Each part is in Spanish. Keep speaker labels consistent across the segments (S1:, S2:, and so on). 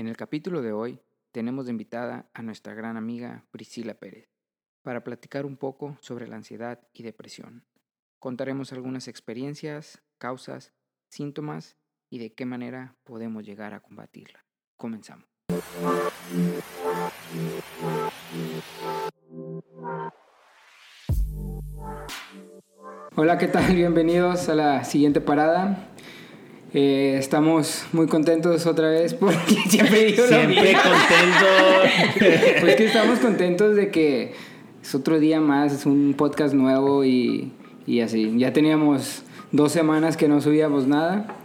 S1: En el capítulo de hoy tenemos de invitada a nuestra gran amiga Priscila Pérez para platicar un poco sobre la ansiedad y depresión. Contaremos algunas experiencias, causas, síntomas y de qué manera podemos llegar a combatirla. Comenzamos. Hola, ¿qué tal? Bienvenidos a la siguiente parada. Eh, estamos muy contentos otra vez porque siempre digo
S2: Siempre contentos.
S1: Pues que estamos contentos de que es otro día más, es un podcast nuevo y, y así. Ya teníamos dos semanas que no subíamos nada.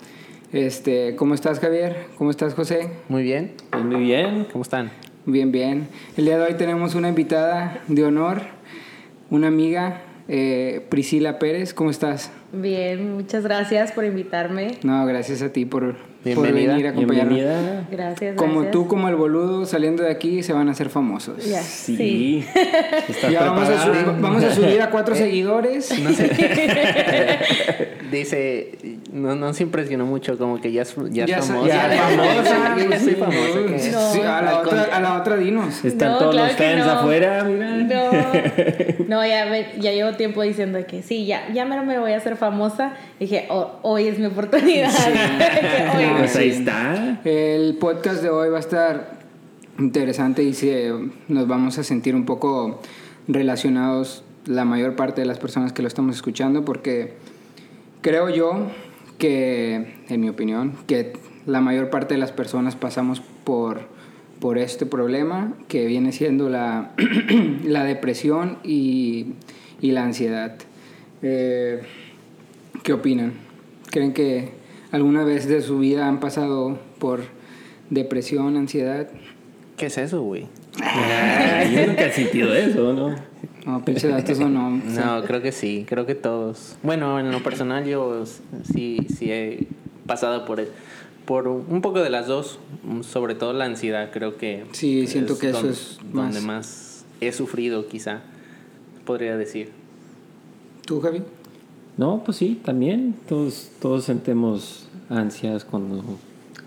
S1: Este, ¿Cómo estás, Javier? ¿Cómo estás, José?
S2: Muy bien. Pues muy bien. ¿Cómo están?
S1: Bien, bien. El día de hoy tenemos una invitada de honor, una amiga, eh, Priscila Pérez. ¿Cómo estás?
S3: Bien, muchas gracias por invitarme.
S1: No, gracias a ti por, por
S2: Bienvenida.
S1: venir a acompañarnos.
S2: Bienvenida.
S3: Gracias.
S1: Como
S3: gracias.
S1: tú, como el boludo, saliendo de aquí, se van a hacer famosos.
S3: Ya,
S2: Sí.
S3: sí.
S2: ¿Estás
S1: Ya vamos a, subir, vamos a subir a cuatro seguidores.
S2: No sé. Dice, no, no se impresionó mucho, como que ya es, ya
S1: Ya
S2: famosa.
S1: ya es famosa.
S2: Ya soy famosa. ¿qué?
S3: No.
S1: Sí, a, la otra, a la otra dinos.
S2: Están
S3: No,
S2: todos
S3: claro
S2: los fans
S3: no.
S2: afuera, mira.
S3: No, no ya, me- ya llevo tiempo diciendo que sí, ya, ya me voy a hacer famosa. Dije, "Oh, hoy es mi oportunidad. Dije, "Hoy".
S2: Pues ahí está.
S1: El podcast de hoy va a estar interesante y se, nos vamos a sentir un poco relacionados la mayor parte de las personas que lo estamos escuchando porque creo yo que, en mi opinión, que la mayor parte de las personas pasamos por, por este problema que viene siendo la, la depresión y, y la ansiedad. Eh, ¿Qué opinan? ¿Creen que alguna vez de su vida han pasado por depresión, ansiedad?
S2: ¿Qué es eso, güey? yo nunca he sentido eso, ¿no?
S1: No, pinche datos o no.
S2: No, creo que sí, creo que todos. Bueno, en lo personal yo sí, sí he pasado por, por un poco de las dos, sobre todo la ansiedad, creo que...
S1: Sí, siento que eso
S2: don-
S1: es
S2: Donde
S1: más.
S2: más he sufrido, quizá, podría decir.
S1: ¿Tú, Javi?
S4: No, pues sí, también. Todos, todos sentimos ansias cuando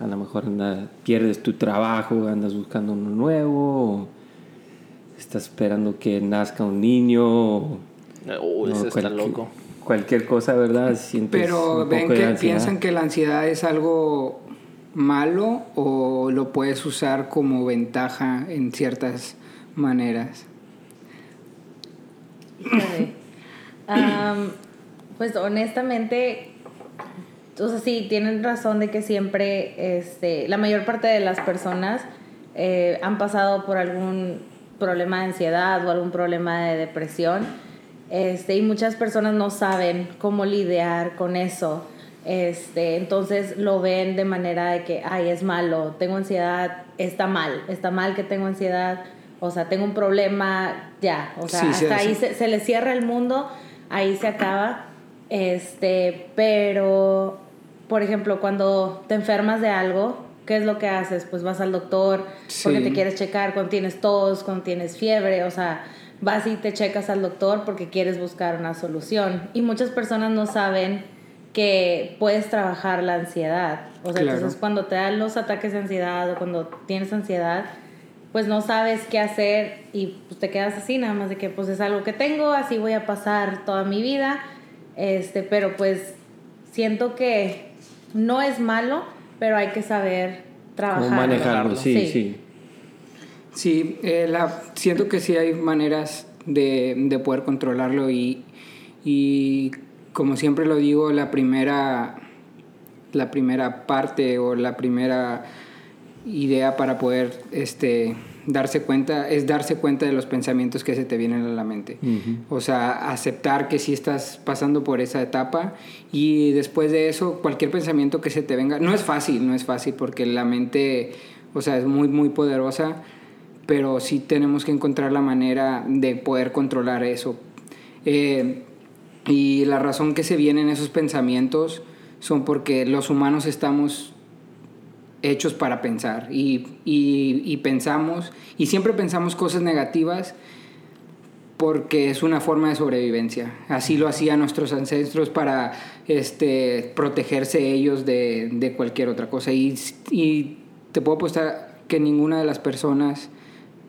S4: a lo mejor anda- pierdes tu trabajo, andas buscando uno nuevo, o estás esperando que nazca un niño, o
S2: Uy,
S4: no,
S2: eso está
S4: cualquier-
S2: loco.
S4: Cualquier cosa, ¿verdad? Sientes
S1: Pero
S4: un
S1: ven
S4: poco
S1: que piensan que la ansiedad es algo malo o lo puedes usar como ventaja en ciertas maneras.
S3: Pues honestamente, o sea, sí, tienen razón de que siempre, este, la mayor parte de las personas eh, han pasado por algún problema de ansiedad o algún problema de depresión, este, y muchas personas no saben cómo lidiar con eso. Este, entonces lo ven de manera de que, ay, es malo, tengo ansiedad, está mal, está mal que tengo ansiedad, o sea, tengo un problema, ya, o sea,
S1: Sí,
S3: hasta
S1: sí.
S3: ahí se, se le cierra el mundo, ahí se acaba. Este, pero, por ejemplo, cuando te enfermas de algo, ¿qué es lo que haces? Pues vas al doctor porque te quieres checar cuando tienes tos, cuando tienes fiebre, o sea, vas y te checas al doctor porque quieres buscar una solución. Y muchas personas no saben que puedes trabajar la ansiedad. O sea,
S1: Claro.
S3: entonces cuando te dan los ataques de ansiedad o cuando tienes ansiedad, pues no sabes qué hacer y pues te quedas así, nada más de que pues es algo que tengo, así voy a pasar toda mi vida. Este, pero pues siento que no es malo, pero hay que saber trabajar.
S4: Cómo manejarlo, sí, sí.
S1: Sí, eh, la, siento que sí hay maneras de, de poder controlarlo y, y como siempre lo digo, la primera, la primera parte o la primera idea para poder este, darse cuenta es darse cuenta de los pensamientos que se te vienen a la mente. O sea, aceptar que sí estás pasando por esa etapa y después de eso, cualquier pensamiento que se te venga, no es fácil, no es fácil porque la mente, o sea, es muy, muy poderosa, pero sí tenemos que encontrar la manera de poder controlar eso. Eh, y la razón que se vienen esos pensamientos son porque los humanos estamos hechos para pensar y, y- pensamos, y siempre pensamos cosas negativas porque es una forma de sobrevivencia. Así lo hacían nuestros ancestros para este, protegerse ellos de, de cualquier otra cosa. Y, y te puedo apostar, que ninguna de las personas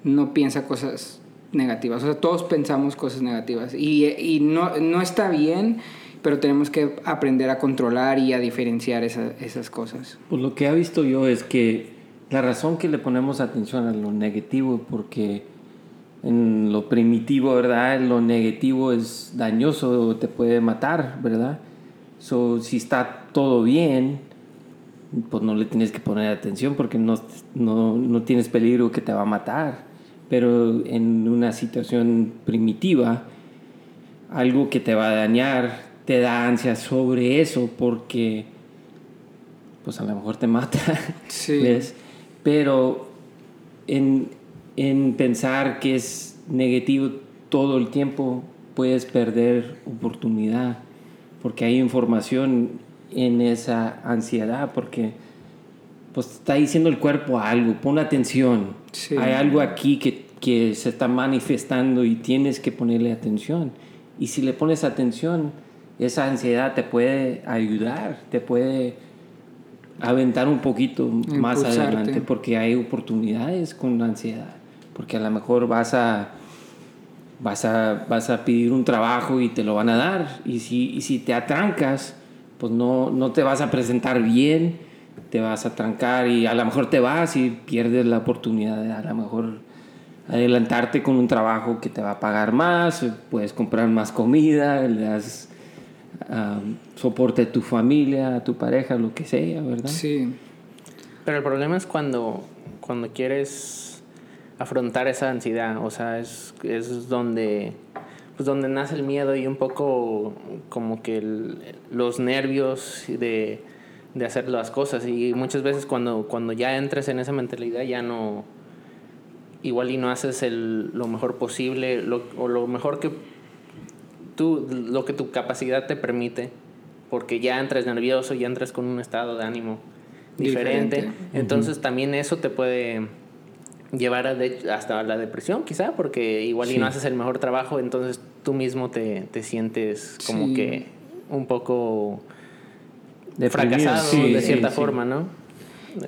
S1: no piensa cosas negativas. O sea, todos pensamos cosas negativas. Y, y no, no está bien, pero tenemos que aprender a controlar y a diferenciar esa- esas cosas.
S4: Pues lo que he visto yo es que la razón que le ponemos atención a lo negativo porque en lo primitivo, ¿verdad? Lo negativo es dañoso, te puede matar, ¿verdad? So, si está todo bien, pues no le tienes que poner atención porque no, no, no tienes peligro que te va a matar. Pero en una situación primitiva, algo que te va a dañar, te da ansia sobre eso porque pues a lo mejor te mata.
S1: Sí.
S4: ¿ves? Pero en, en pensar que es negativo todo el tiempo, puedes perder oportunidad, porque hay información en esa ansiedad, porque pues está diciendo el cuerpo algo, pon atención.
S1: Sí.
S4: Hay algo aquí que, que se está manifestando y tienes que ponerle atención. Y si le pones atención, esa ansiedad te puede ayudar, te puede aventar un poquito más adelante porque hay oportunidades con la ansiedad. Porque a lo mejor vas a, vas a, vas a pedir un trabajo y te lo van a dar. Y si, y si te atrancas, pues no, no te vas a presentar bien, te vas a trancar y a lo mejor te vas y pierdes la oportunidad de a lo mejor adelantarte con un trabajo que te va a pagar más, puedes comprar más comida, le das ah, soporte a tu familia, a tu pareja, lo que sea, ¿verdad?
S1: Sí.
S2: Pero el problema es cuando, cuando quieres afrontar esa ansiedad, o sea, es, es donde, pues donde nace el miedo y un poco como que el- los nervios de, de hacer las cosas. Y muchas veces cuando, cuando ya entres en esa mentalidad ya no, igual y no haces el, lo mejor posible lo- o lo mejor que tú, lo que tu capacidad te permite, porque ya entras nervioso, ya entras con un estado de ánimo diferente.
S1: Diferente.
S2: Entonces también eso te puede llevar a de- hasta la depresión, quizá, porque igual y no haces el mejor trabajo, entonces tú mismo te, te sientes como
S1: Sí.
S2: que un poco
S4: Deprimido,
S2: fracasado
S4: sí,
S2: de cierta forma, ¿no?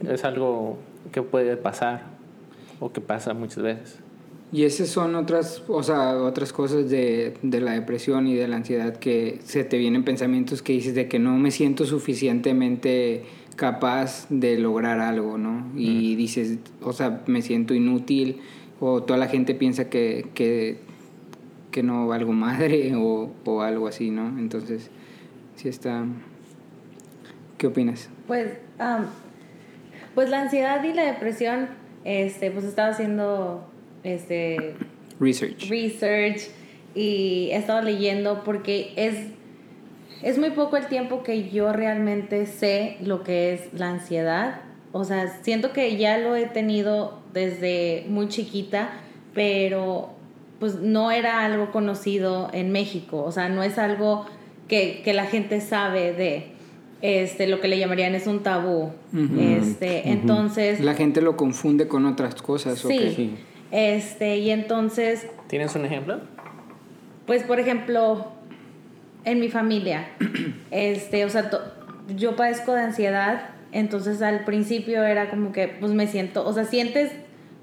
S2: Es algo que puede pasar o que pasa muchas veces.
S1: Y esas son otras, o sea, otras cosas de, de la depresión y de la ansiedad que se te vienen pensamientos que dices de que no me siento suficientemente capaz de lograr algo, ¿no? Y dices, o sea, me siento inútil o toda la gente piensa que, que, que no valgo madre o, o algo así, ¿no? Entonces, sí está... ¿Qué opinas?
S3: Pues, am, pues la ansiedad y la depresión, este, pues estaba haciendo este
S1: Research.
S3: research y he estado leyendo porque es, es muy poco el tiempo que yo realmente sé lo que es la ansiedad. O sea, siento que ya lo he tenido desde muy chiquita, pero pues no era algo conocido en México. O sea, no es algo que, que la gente sabe de. Este, lo que le llamarían es un tabú. Este, entonces.
S1: La gente lo confunde con otras cosas. ¿o
S3: Sí.
S1: qué?
S4: Sí.
S3: Este, y entonces
S2: ¿Tienes un ejemplo?
S3: pues, por ejemplo, en mi familia, este, o sea, to- yo padezco de ansiedad, entonces al principio era como que, pues me siento, o sea, sientes,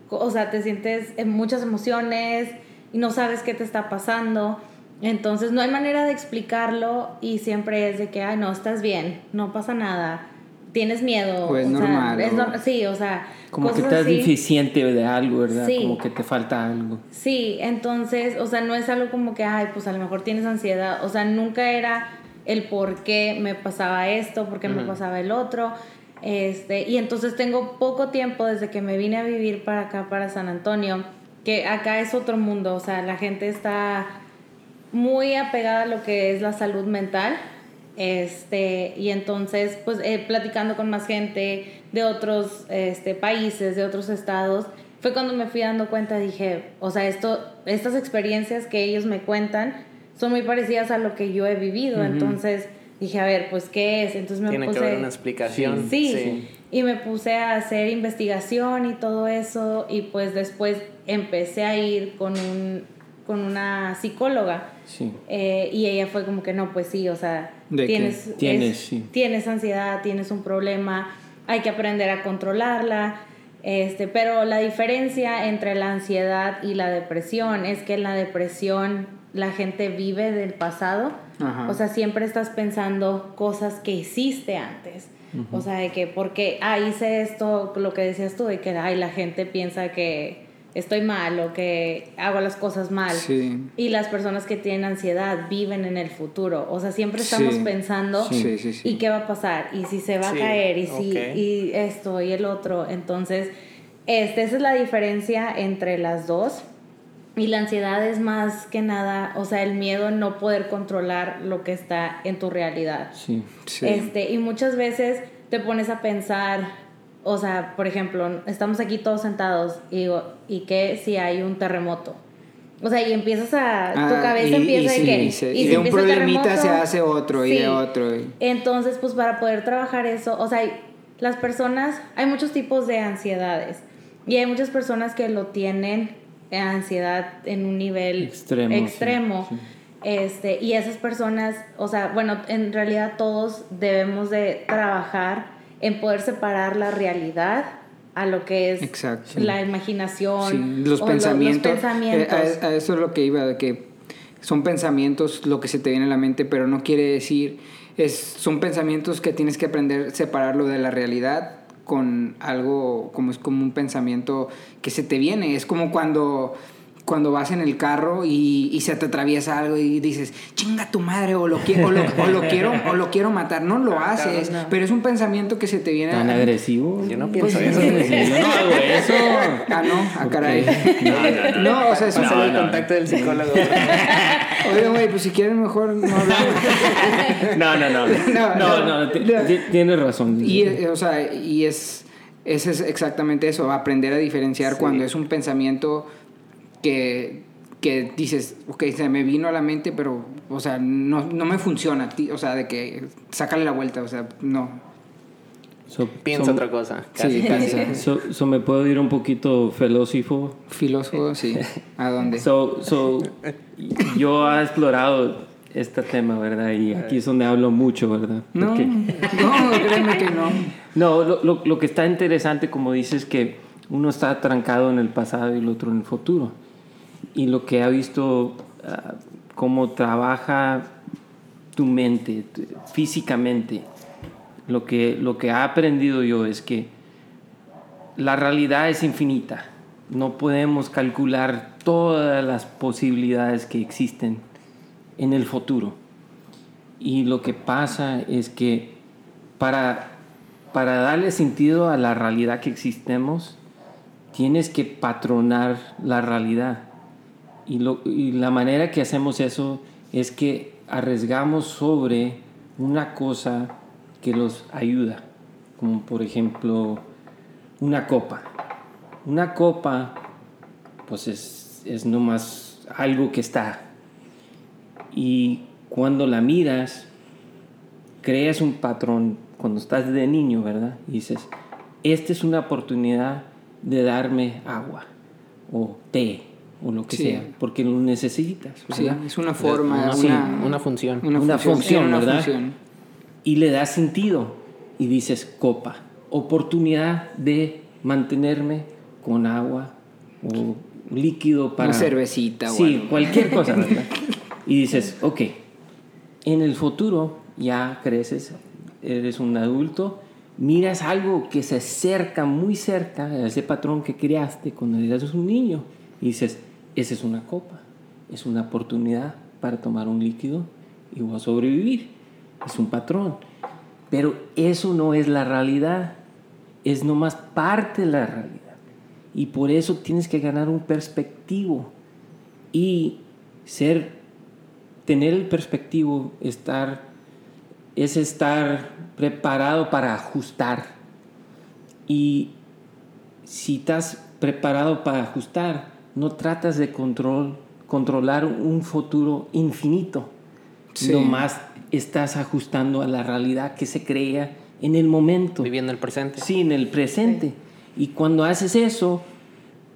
S3: o sea, te sientes en muchas emociones y no sabes qué te está pasando, entonces no hay manera de explicarlo y siempre es de que, ay, no, estás bien, no pasa nada, tienes miedo.
S1: O es
S3: sea,
S1: normal,
S3: es
S1: o-
S3: nor- sí, o sea,
S4: Como que estás
S3: así.
S4: deficiente de algo, ¿verdad?
S3: Sí.
S4: Como que te falta algo.
S3: Sí, entonces, o sea, no es algo como que, ay, pues a lo mejor tienes ansiedad, o sea, nunca era el por qué me pasaba esto, por qué me pasaba el otro, este, y entonces tengo poco tiempo desde que me vine a vivir para acá, para San Antonio, que acá es otro mundo, o sea, la gente está muy apegada a lo que es la salud mental, este, y entonces, pues, eh, platicando con más gente de otros este, países, de otros estados, fue cuando me fui dando cuenta, dije, o sea, esto, estas experiencias que ellos me cuentan son muy parecidas a lo que yo he vivido, entonces dije, a ver, pues, ¿qué es? Entonces me
S2: Tiene
S3: puse...
S2: que haber una explicación.
S3: Sí, y me puse a hacer investigación y todo eso y pues después empecé a ir con, un, con una psicóloga
S4: Sí.
S3: eh, y ella fue como que no, pues sí, o sea, tienes,
S4: Tienes,
S3: es-
S4: sí.
S3: tienes ansiedad, tienes un problema, hay que aprender a controlarla. Este, pero la diferencia entre la ansiedad y la depresión es que en la depresión la gente vive del pasado.
S1: Ajá.
S3: O sea, siempre estás pensando cosas que hiciste antes. O sea, de que, porque, ah, hice esto, lo que decías tú, de que, ay, la gente piensa que estoy mal o que hago las cosas mal.
S1: Sí.
S3: Y las personas que tienen ansiedad viven en el futuro. O sea, siempre estamos
S1: Sí.
S3: pensando,
S1: Sí, sí, sí.
S3: ¿y qué va a pasar? ¿Y si se va
S2: Sí,
S3: a caer? ¿Y si y esto y el otro? Entonces, este, esa es la diferencia entre las dos. Y la ansiedad es más que nada, o sea, el miedo a no poder controlar lo que está en tu realidad.
S4: Sí.
S1: Sí.
S3: Este, y muchas veces te pones a pensar, o sea, por ejemplo, estamos aquí todos sentados y digo, ¿y qué si hay un terremoto? O sea, y empiezas a, tu
S1: Ah,
S3: cabeza
S1: y-
S3: empieza
S1: y
S3: de que...
S1: sí, se-
S3: y si
S1: de un problemita
S3: terremoto,
S1: se hace otro, y de otro, y-
S3: Entonces, pues para poder trabajar eso, o sea, las personas, hay muchos tipos de ansiedades y hay muchas personas que lo tienen eh, ansiedad en un nivel
S4: Extremo, sí,
S3: extremo.
S4: sí.
S3: Este, y esas personas, o sea, bueno, en realidad todos debemos de trabajar en poder separar la realidad a lo que es
S1: Exacto.
S3: la imaginación,
S1: Sí, los
S3: o lo-
S1: pensamientos.
S3: pensamientos.
S1: eh, a, a eso es lo que iba, de que son pensamientos lo que se te viene a la mente, pero no quiere decir, es, son pensamientos que tienes que aprender a separarlo de la realidad con algo como es como un pensamiento que se te viene. Es como cuando cuando vas en el carro y, y se te atraviesa algo y dices, chinga tu madre, o lo, quiero, o lo, o lo quiero, o lo quiero matar. No lo haces,
S3: no.
S1: pero es un pensamiento que se te viene
S4: ¿Tan
S1: a-
S4: agresivo?
S2: Yo no
S4: Pues,
S2: pienso eso.
S4: agresivo. Yo no hago eso.
S1: Ah, no, ah, caray.
S4: No, no, no.
S1: No, o sea, es un-
S2: Pásame el
S4: no.
S2: contacto del psicólogo.
S1: Oye, güey, pues si quieren mejor no hablamos.
S4: No, no, no.
S1: No,
S4: No,
S1: no.
S4: no, ti- ti- tienes razón.
S1: Y, eh, o sea, y es, ese es exactamente eso, aprender a diferenciar
S2: Sí.
S1: cuando es un pensamiento que, que dices, ok, se me vino a la mente, pero, o sea, no, no me funciona, ti- o sea, de que sácale la vuelta, o sea, no.
S4: So-
S2: Piensa
S4: so-
S2: otra cosa.
S1: Sí,
S2: Casi.
S4: So, so me puedo ir un poquito filósofo.
S1: Filósofo, sí. ¿A dónde?
S4: So, so, yo he explorado este tema, ¿verdad? Y aquí es donde hablo mucho, ¿verdad?
S1: no,
S4: Porque-
S1: no, créeme que no.
S4: No, lo, lo, lo que está interesante, como dices, que uno está atrancado en el pasado y el otro en el futuro. Y lo que ha visto, ah, cómo trabaja tu mente físicamente, lo que, lo que ha aprendido yo es que la realidad es infinita. No podemos calcular todas las posibilidades que existen en el futuro. Y lo que pasa es que para, para darle sentido a la realidad que existemos, tienes que patronar la realidad. Y, la manera que hacemos eso es que arriesgamos sobre una cosa que los ayuda, como por ejemplo una copa. Una copa, pues es, es nomás algo que está. Y cuando la miras, creas un patrón cuando estás de niño, ¿verdad? Y dices, esta es una oportunidad de darme agua o té o lo que
S1: Sí.
S4: sea, porque lo necesitas,
S1: es una forma,
S2: Una,
S1: una,
S2: sí, una función.
S4: Una función,
S1: una
S4: ¿verdad?
S1: función.
S4: Y le das sentido y dices copa, oportunidad de mantenerme con agua o líquido para...
S1: Una cervecita o
S4: Sí,
S1: algo.
S4: cualquier cosa, ¿verdad? Y dices, ok, en el futuro ya creces, eres un adulto, miras algo que se acerca muy cerca a ese patrón que creaste cuando eras un niño y dices, esa es una copa, es una oportunidad para tomar un líquido y voy a sobrevivir. Es un patrón. Pero eso no es la realidad, es nomás parte de la realidad. Y por eso tienes que ganar un perspectivo y ser, tener el perspectivo, estar, es estar preparado para ajustar. Y si estás preparado para ajustar, no tratas de control, controlar un futuro infinito.
S1: Sí.
S4: Nomás estás ajustando a la realidad que se crea en el momento.
S2: Viviendo el presente.
S4: Sí, en el presente. Y cuando haces eso,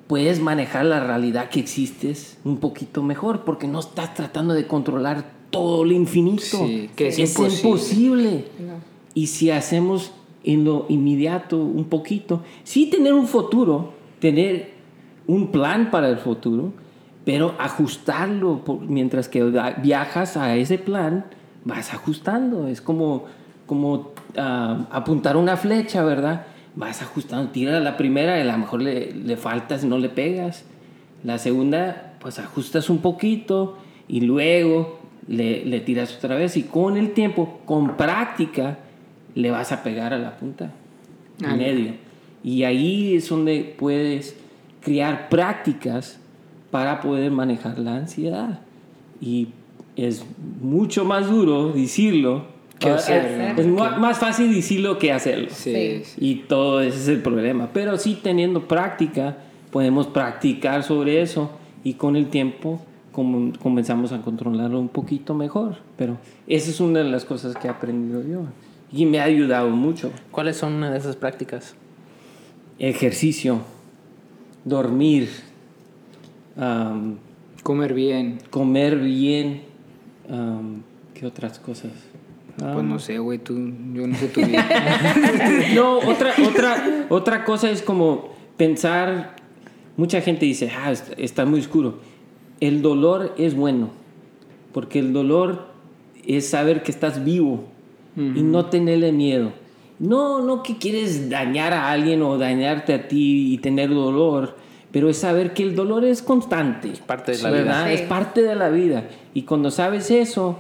S4: puedes manejar la realidad que existes un poquito mejor, porque no estás tratando de controlar todo lo infinito.
S1: Sí, que es
S4: es
S1: imposible.
S4: imposible.
S3: No.
S4: Y si hacemos en lo inmediato un poquito. Sí tener un futuro, tener un plan para el futuro, pero ajustarlo por- mientras que viajas a ese plan, vas ajustando. Es como, como ah, apuntar una flecha, ¿verdad? Vas ajustando, tira la primera, y a lo mejor le, le faltas, no le pegas. La segunda, pues ajustas un poquito y luego le, le tiras otra vez y con el tiempo, con práctica, le vas a pegar a la punta, en
S1: Ah,
S4: medio. Y ahí es donde puedes crear prácticas para poder manejar la ansiedad. Y es mucho más duro decirlo.
S1: Que
S4: Ah,
S1: hacerlo.
S4: Es mu- más fácil decirlo que hacerlo.
S1: Sí,
S3: Sí.
S1: sí.
S4: Y todo ese es el problema. Pero sí teniendo práctica, podemos practicar sobre eso y con el tiempo com- comenzamos a controlarlo un poquito mejor. Pero esa es una de las cosas que he aprendido yo y me ha ayudado mucho.
S2: ¿Cuáles son una de esas prácticas?
S4: Ejercicio, dormir,
S1: Comer bien.
S4: comer bien, ¿qué otras cosas?
S1: Pues no sé, güey, tú, yo no sé tu vida.
S4: No, otra, otra, otra cosa es como pensar, mucha gente dice, ah, está, está muy oscuro. El dolor es bueno, porque el dolor es saber que estás vivo y no tenerle miedo. No, no que quieres dañar a alguien o dañarte a ti y tener dolor, pero es saber que el dolor es constante. Es
S2: parte de la
S4: ¿verdad?
S3: vida.
S4: Es parte de la vida. Y cuando sabes eso,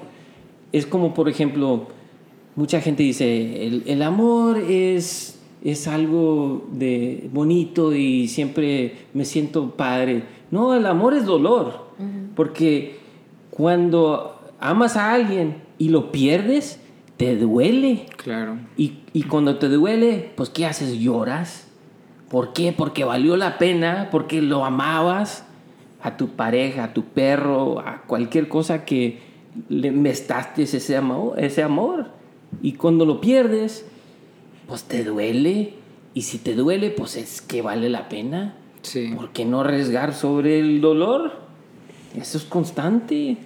S4: es como, por ejemplo, mucha gente dice, el, el amor es, es algo de bonito y siempre me siento padre. No, el amor es dolor, porque cuando amas a alguien y lo pierdes, te duele.
S1: claro.
S4: Y, y cuando te duele, pues ¿qué haces? Lloras. ¿Por qué? Porque valió la pena, porque lo amabas a tu pareja, a tu perro, a cualquier cosa que le mestaste ese amor, ese amor. Y cuando lo pierdes, pues te duele. Y si te duele, pues es que vale la pena.
S1: Sí.
S4: ¿Por qué no arriesgar sobre el dolor? Eso es constante.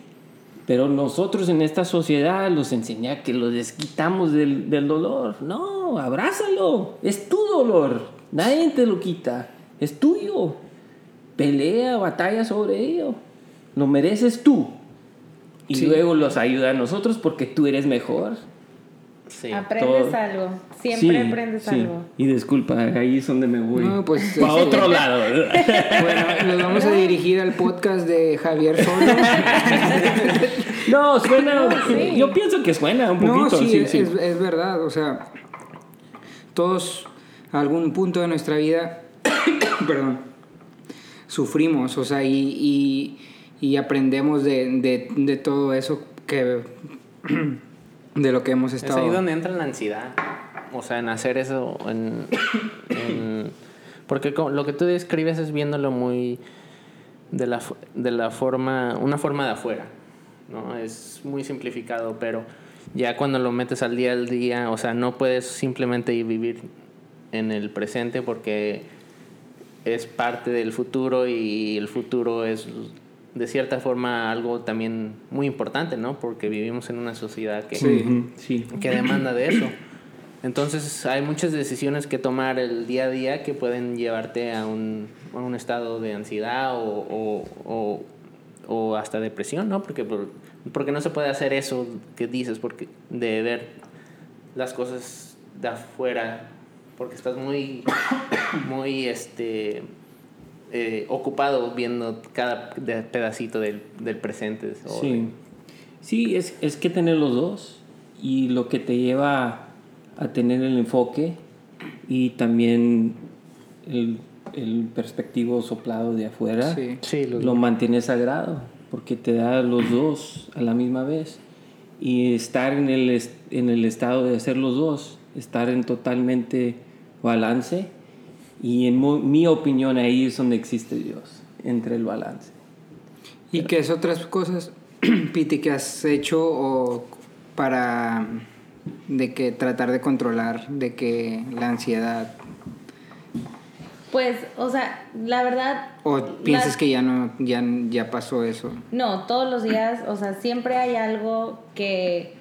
S4: Pero nosotros en esta sociedad los enseña que lo desquitamos del, del dolor. No, abrázalo. Es tu dolor. Nadie te lo quita. Es tuyo. Pelea, batalla sobre ello. Lo mereces tú. Y
S1: Sí.
S4: luego los ayuda a nosotros porque tú eres mejor.
S2: Sí.
S3: Aprendes
S4: todo.
S3: algo. Siempre
S4: Sí,
S3: aprendes
S4: sí.
S3: algo.
S4: Y disculpa, ahí es donde me voy.
S1: No, pues,
S4: Para
S1: este-
S4: otro lado.
S1: Bueno, nos vamos a dirigir al podcast de Javier Solo.
S4: No, suena.
S3: sí.
S4: Yo pienso que suena un
S1: No,
S4: poquito.
S1: sí,
S4: sí,
S1: es,
S4: sí.
S1: Es, es verdad. O sea, todos a algún punto de nuestra vida, perdón, sufrimos, o sea, y, y, y aprendemos de, de, de todo eso que de lo que hemos
S2: Es
S1: estado.
S2: ahí donde entra la ansiedad. O sea, en hacer eso. En, en- porque lo que tú describes es viéndolo muy. De la, de la forma. Una forma de afuera. ¿no? Es muy simplificado, pero ya cuando lo metes al día al día, o sea, no puedes simplemente ir vivir en el presente porque es parte del futuro y el futuro es de cierta forma algo también muy importante, ¿no? Porque vivimos en una sociedad que,
S4: sí.
S2: que demanda de eso. Entonces hay muchas decisiones que tomar el día a día que pueden llevarte a un, a un estado de ansiedad o, o, o, o hasta depresión, ¿no? Porque, por- porque no se puede hacer eso que dices, porque de ver las cosas de afuera, porque estás muy, muy, este, eh, ocupado viendo cada pedacito del, del presente.
S4: Sí,
S2: de-
S4: sí es, es que tener los dos y lo que te lleva a tener el enfoque y también el, el perspectivo soplado de afuera
S1: Sí.
S2: Sí, los
S4: lo mantienes sagrado porque te da los dos a la misma vez y estar en el, en el estado de hacer los dos, estar en totalmente balance y en mi opinión ahí es donde existe Dios, entre el balance.
S1: ¿Y qué es otras cosas, Piti, que has hecho o para de que tratar de controlar de que la ansiedad
S3: Pues, o sea, la verdad.
S1: o piensas
S3: las-
S1: que ya no ya ya pasó eso?
S3: No, todos los días, o sea, siempre hay algo que,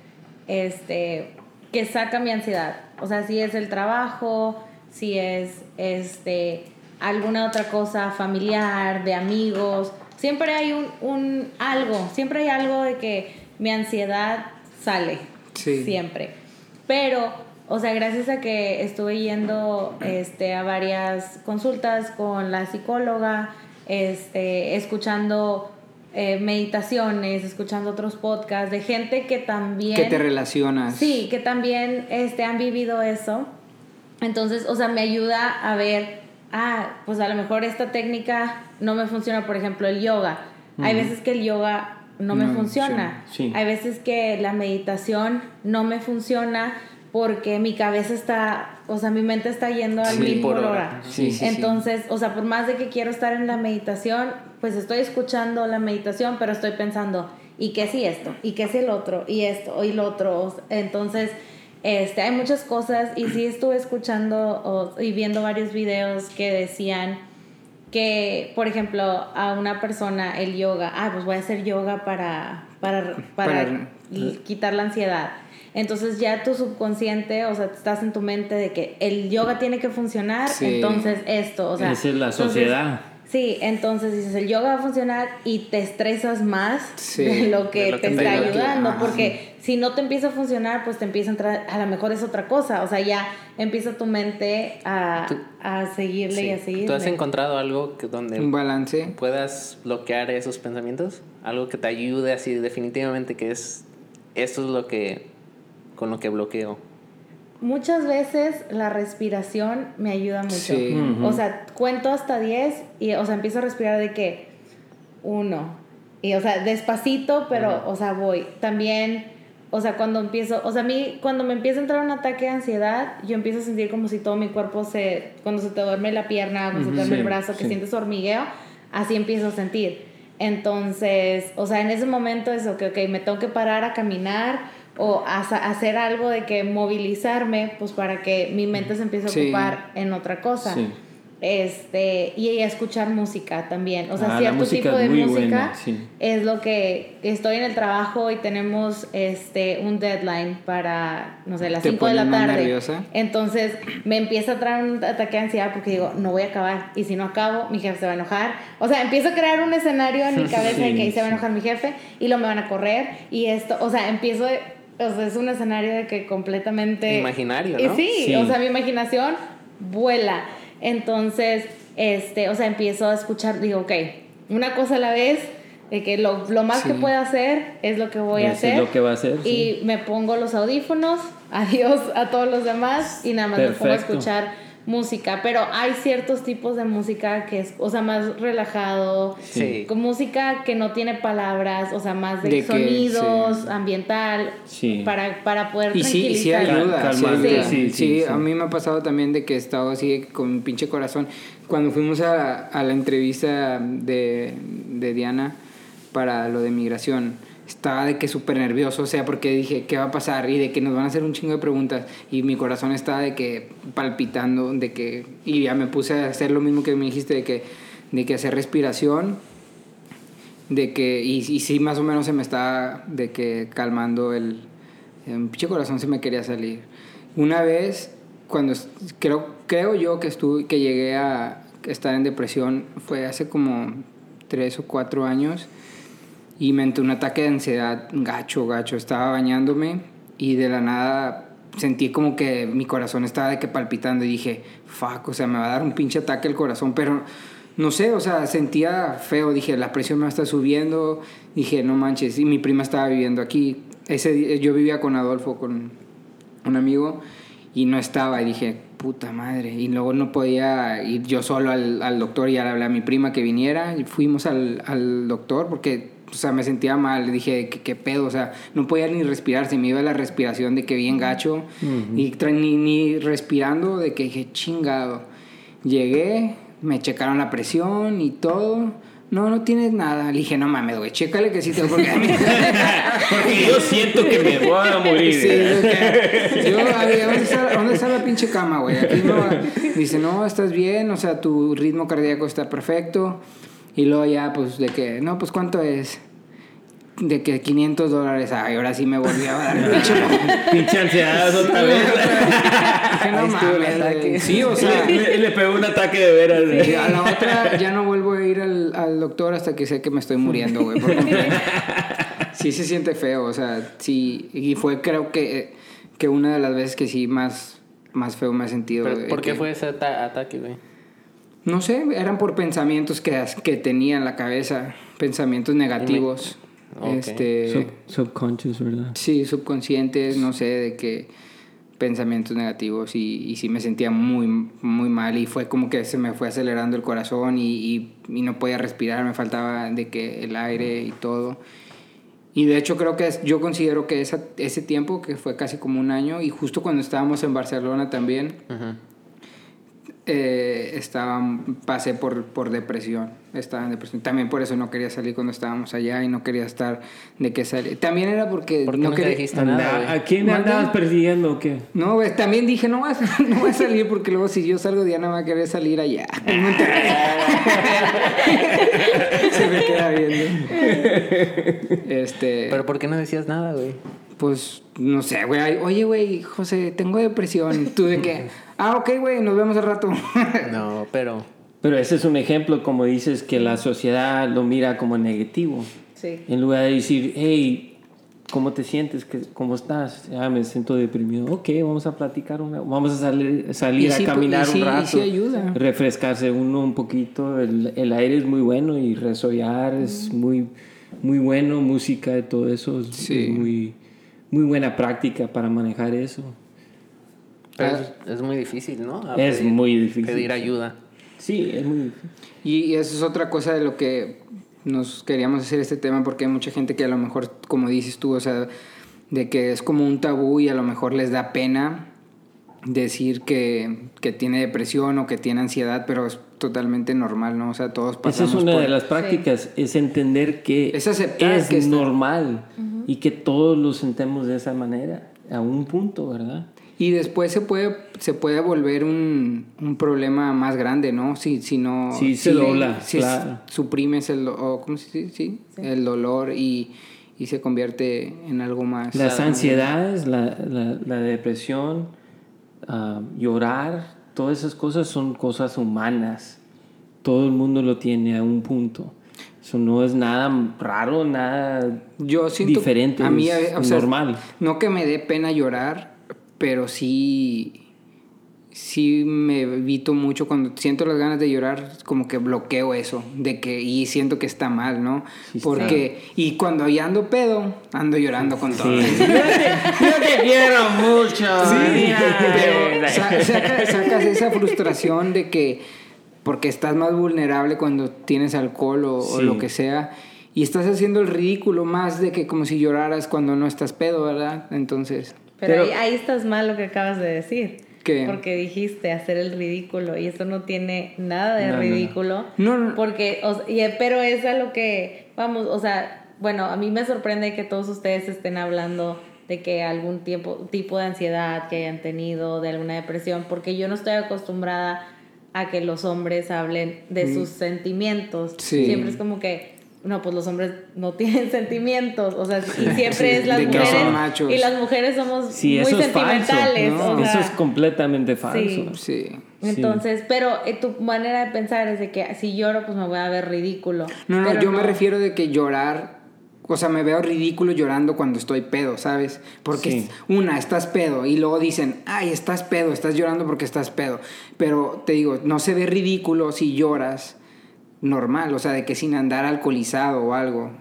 S3: este, que saca mi ansiedad. O sea, si es el trabajo, si es este alguna otra cosa familiar, de amigos. Siempre hay un, un algo, siempre hay algo de que mi ansiedad sale.
S1: Sí.
S3: Siempre. Pero, o sea, gracias a que estuve yendo este, a varias consultas con la psicóloga, este, escuchando eh, meditaciones, escuchando otros podcasts de gente que también...
S1: Que te relacionas.
S3: Sí, que también este, han vivido eso. Entonces, o sea, me ayuda a ver, ah, pues a lo mejor esta técnica no me funciona, por ejemplo, el yoga. Hay veces que el yoga no me
S1: No
S3: funciona.
S4: funciona, sí.
S3: Hay veces que la meditación no me funciona porque mi cabeza está, o sea, mi mente está yendo al
S2: Sí,
S3: mil
S2: por hora.
S3: hora.
S1: Sí, sí, sí.
S3: Entonces, o sea, por más de que quiero estar en la meditación, pues estoy escuchando la meditación, pero estoy pensando, ¿y qué si esto? ¿Y qué si el otro? ¿Y esto? ¿Y lo otro? Entonces, este, hay muchas cosas y sí estuve escuchando o- y viendo varios videos que decían que, por ejemplo, a una persona el yoga, ah, pues voy a hacer yoga para, para, para, quitar la ansiedad. Entonces ya tu subconsciente, o sea, estás en tu mente de que el yoga tiene que funcionar,
S1: Sí.
S3: entonces esto, o sea...
S4: Esa es la
S3: entonces-
S4: sociedad.
S3: Sí, entonces dices, el yoga va a funcionar y te estresas más
S1: Sí,
S3: de lo que
S2: de lo
S3: te
S2: que te
S3: está
S1: ayuda.
S3: ayudando, porque si no te empieza a funcionar, pues te empieza a entrar, a lo mejor es otra cosa, o sea, ya empieza tu mente a,
S2: Tú-
S3: a seguirle y a seguirle.
S2: ¿Tú has encontrado algo que donde
S1: Un balance.
S2: puedas bloquear esos pensamientos? Algo que te ayude así definitivamente que es esto es lo que con lo que bloqueo.
S3: Muchas veces la respiración me ayuda mucho.
S1: Sí.
S3: O sea, cuento hasta 10 y, o sea, empiezo a respirar de que uno. Y, o sea, despacito, pero, o sea, voy. También, o sea, cuando empiezo, o sea, a mí, cuando me empieza a entrar un ataque de ansiedad, yo empiezo a sentir como si todo mi cuerpo se, cuando se te duerme la pierna, cuando se te duerme
S4: Sí,
S3: el brazo, que
S4: sí.
S3: sientes hormigueo, así empiezo a sentir. Entonces, o sea, en ese momento es, ok, ok, me tengo que parar a caminar o hacer algo de que movilizarme, pues para que mi mente se empiece a
S1: Sí.
S3: ocupar en otra cosa.
S4: Sí.
S3: Este, y escuchar música también. O sea,
S4: Ah,
S3: cierto tipo de música
S4: buena, sí.
S3: es lo que estoy en el trabajo y tenemos este un deadline para, no sé, las
S1: ¿Te
S3: 5 de la tarde.
S1: nerviosa?
S3: Entonces me empieza a traer un ataque de ansiedad porque digo, no voy a acabar. Y si no acabo, mi jefe se va a enojar. O sea, empiezo a crear un escenario en mi cabeza de que ahí se va a
S4: Sí.
S3: enojar mi jefe y lo me van a correr. Y esto, o sea, empiezo, o sea, es un escenario de que completamente...
S2: Imaginario,
S3: Y
S2: ¿no?
S3: sí,
S4: Sí.
S3: o sea, mi imaginación vuela. Entonces, este, o sea, empiezo a escuchar, digo, ok, una cosa a la vez, de que lo, lo más que pueda hacer es lo que voy a hacer.
S4: es lo que va a hacer. sí.
S3: Y me pongo los audífonos, adiós a todos los demás y nada más me pongo a escuchar música. Pero hay ciertos tipos de música que es, o sea, más relajado,
S2: Sí.
S3: con música que no tiene palabras, o sea, más de,
S1: De que,
S3: sonidos,
S1: sí.
S3: ambiental,
S4: Sí.
S3: para, para poder
S1: Y sí, sí
S3: tranquilizar.
S1: ayuda.
S4: Cal-
S1: sí, ayuda.
S3: sí,
S1: Sí,
S4: sí, sí.
S1: a mí me ha pasado también de que he estado así con un pinche corazón. Cuando fuimos a, a la entrevista de, de Diana para lo de migración, estaba de que súper nervioso, o sea, porque dije, ¿qué va a pasar? Y de que nos van a hacer un chingo de preguntas. Y mi corazón estaba de que palpitando, de que... Y ya me puse a hacer lo mismo que me dijiste, de que, de que hacer respiración de que y, y sí más o menos se me estaba de que calmando el el pinche corazón se me quería salir una vez cuando creo creo yo que estuve que llegué a estar en depresión fue hace como tres o cuatro años y me entró un ataque de ansiedad gacho gacho estaba bañándome y de la nada sentí como que mi corazón estaba de que palpitando y dije fuck o sea me va a dar un pinche ataque el corazón pero no sé, o sea, sentía feo, dije, la presión me estar subiendo, dije, no manches, y mi prima estaba viviendo aquí, ese yo vivía con Adolfo, con un amigo, y no estaba, y dije, puta madre, y luego no podía ir yo solo al, al doctor, y le hablé a mi prima que viniera, y fuimos al, al doctor, porque, o sea, me sentía mal, dije, ¿qué, qué pedo? O sea, no podía ni respirar, se me iba la respiración de que bien gacho, y tra- ni, ni respirando, de que dije, chingado. Llegué, me checaron la presión y todo. No, no tienes nada. Le dije, no mames, güey, chécale que sí tengo porque a mí-
S4: Porque yo siento que me voy a morir.
S1: Sí, que- yo, a ver, ¿dónde está, dónde está la pinche cama, güey? Aquí no. Dice, no, estás bien, o sea, tu ritmo cardíaco está perfecto. Y luego ya, pues, de que, no, pues, ¿cuánto es? de que 500 dólares, ay, ahora sí me volví a dar el pinche
S4: Pinche ansiedad otra vez.
S1: No mames. Sí, o sea,
S4: le, le pegó un ataque de veras. güey.
S1: y a la otra ya no vuelvo a ir al, al doctor hasta que sé que me estoy muriendo, güey. Sí se siente feo, o sea, sí, y fue creo que, que una de las veces que sí más, más feo me he sentido.
S2: ¿Por qué
S1: que-
S2: fue ese ata- ataque, güey?
S1: No sé, eran por pensamientos que, que tenía en la cabeza, pensamientos negativos. Este,
S4: Sub- subconscious, ¿verdad?
S1: sí, subconscientes, no sé, de que pensamientos negativos y, y sí me sentía muy, muy mal y fue como que se me fue acelerando el corazón y, y, y no podía respirar, me faltaba de que el aire y todo. Y de hecho creo que es- yo considero que esa, ese tiempo, que fue casi como un año, y justo cuando estábamos en Barcelona también. Eh, estaba, pasé por, por depresión. Estaba en depresión. También por eso no quería salir cuando estábamos allá y no quería estar de que salir. También era porque
S2: ¿Por
S1: no quería.
S2: dijiste nada?
S4: ¿A quién andabas persiguiendo o qué?
S1: No, güey, también dije, no voy, a, no voy a salir porque luego si yo salgo, Diana va a querer salir allá. Se me queda viendo. Este.
S2: ¿Pero por qué no decías nada, güey?
S1: Pues, no sé, güey. Oye, güey, José, tengo depresión. ¿Tú de qué? Ah, ok, güey, nos vemos al rato.
S2: No, pero...
S4: Pero ese es un ejemplo, como dices, que la sociedad lo mira como negativo.
S3: Sí.
S4: En lugar de decir, hey, ¿cómo te sientes? ¿Qué- ¿Cómo estás? Ah, me siento deprimido. Ok, vamos a platicar, una, vamos a salir, a caminar un rato.
S1: sí ayuda.
S4: Refrescarse uno un poquito. El, el aire es muy bueno y resollar es muy, muy bueno. Música y todo eso es,
S1: Sí.
S4: es muy, muy buena práctica para manejar eso.
S2: Pero
S1: Ah.
S2: es, es muy difícil, ¿no? A
S4: Es muy difícil.
S2: Pedir ayuda.
S4: Sí, es muy difícil.
S1: Y eso es otra cosa de lo que nos queríamos hacer este tema, porque hay mucha gente que a lo mejor, como dices tú, o sea, de que es como un tabú y a lo mejor les da pena decir que, que tiene depresión o que tiene ansiedad, pero es totalmente normal, ¿no? O sea, todos
S4: Esa
S1: pasamos
S4: es una
S1: por-
S4: de las prácticas, es entender que
S1: Es aceptar
S4: es
S1: que está-
S4: normal y que todos lo sentemos de esa manera, a un punto, ¿verdad?
S1: Y después se puede, se puede volver un, un problema más grande, ¿no? Si, si no...
S4: Sí, se
S1: si-
S4: dobla,
S1: si
S4: claro.
S1: suprimes el, do- o, ¿cómo se dice? Sí, el dolor y, y se convierte en algo más...
S4: Las ansiedades, la, la- la depresión, ah, llorar, todas esas cosas son cosas humanas. Todo el mundo lo tiene a un punto. Eso no es nada raro, nada
S1: Yo siento
S4: diferente,
S1: a mí,
S4: es
S1: o sea,
S4: normal.
S1: No que me dé pena llorar, pero sí sí me evito mucho cuando siento las ganas de llorar, como que bloqueo eso, de que y siento que está mal, ¿no?
S4: Sí, está.
S1: Porque y cuando ya ando pedo, ando llorando con todo.
S4: Sí. yo, te, yo te quiero mucho.
S1: Sí, pero
S4: Mira.
S1: sa- saca- sacas esa frustración de que porque estás más vulnerable cuando tienes alcohol o, o lo que sea y estás haciendo el ridículo más de que como si lloraras cuando no estás pedo, ¿verdad? Entonces,
S3: Pero,
S4: Pero-
S3: ahí, ahí estás mal lo que acabas de decir.
S1: ¿Qué?
S3: Porque dijiste hacer el ridículo y eso no tiene nada de
S4: No, no, no.
S3: ridículo.
S1: No, no.
S3: Porque, o sea, y- pero es a lo que, vamos, o sea, bueno, a mí me sorprende que todos ustedes estén hablando de que algún tiempo, tipo de ansiedad que hayan tenido, de alguna depresión, porque yo no estoy acostumbrada a que los hombres hablen de sus sentimientos.
S1: Mm. Sí.
S3: Siempre es como que, no, pues los hombres no tienen sentimientos, o sea, y siempre
S1: Sí,
S3: es las mujeres.
S1: son machos.
S3: Y las mujeres somos
S4: Sí,
S3: muy
S4: eso es falso.
S3: sentimentales.
S1: ¿no?
S3: o sea,
S4: Eso es completamente falso.
S3: Sí.
S1: sí.
S3: entonces, pero eh, tu manera de pensar es de que si lloro, pues me voy a ver ridículo.
S1: No, no,
S3: Pero
S1: yo me refiero de que llorar, o sea, me veo ridículo llorando cuando estoy pedo, ¿sabes? Porque
S4: Sí.
S1: una, estás pedo y luego dicen, ay, estás pedo, estás llorando porque estás pedo. Pero te digo, no se ve ridículo si lloras normal, o sea, de que sin andar alcoholizado o algo.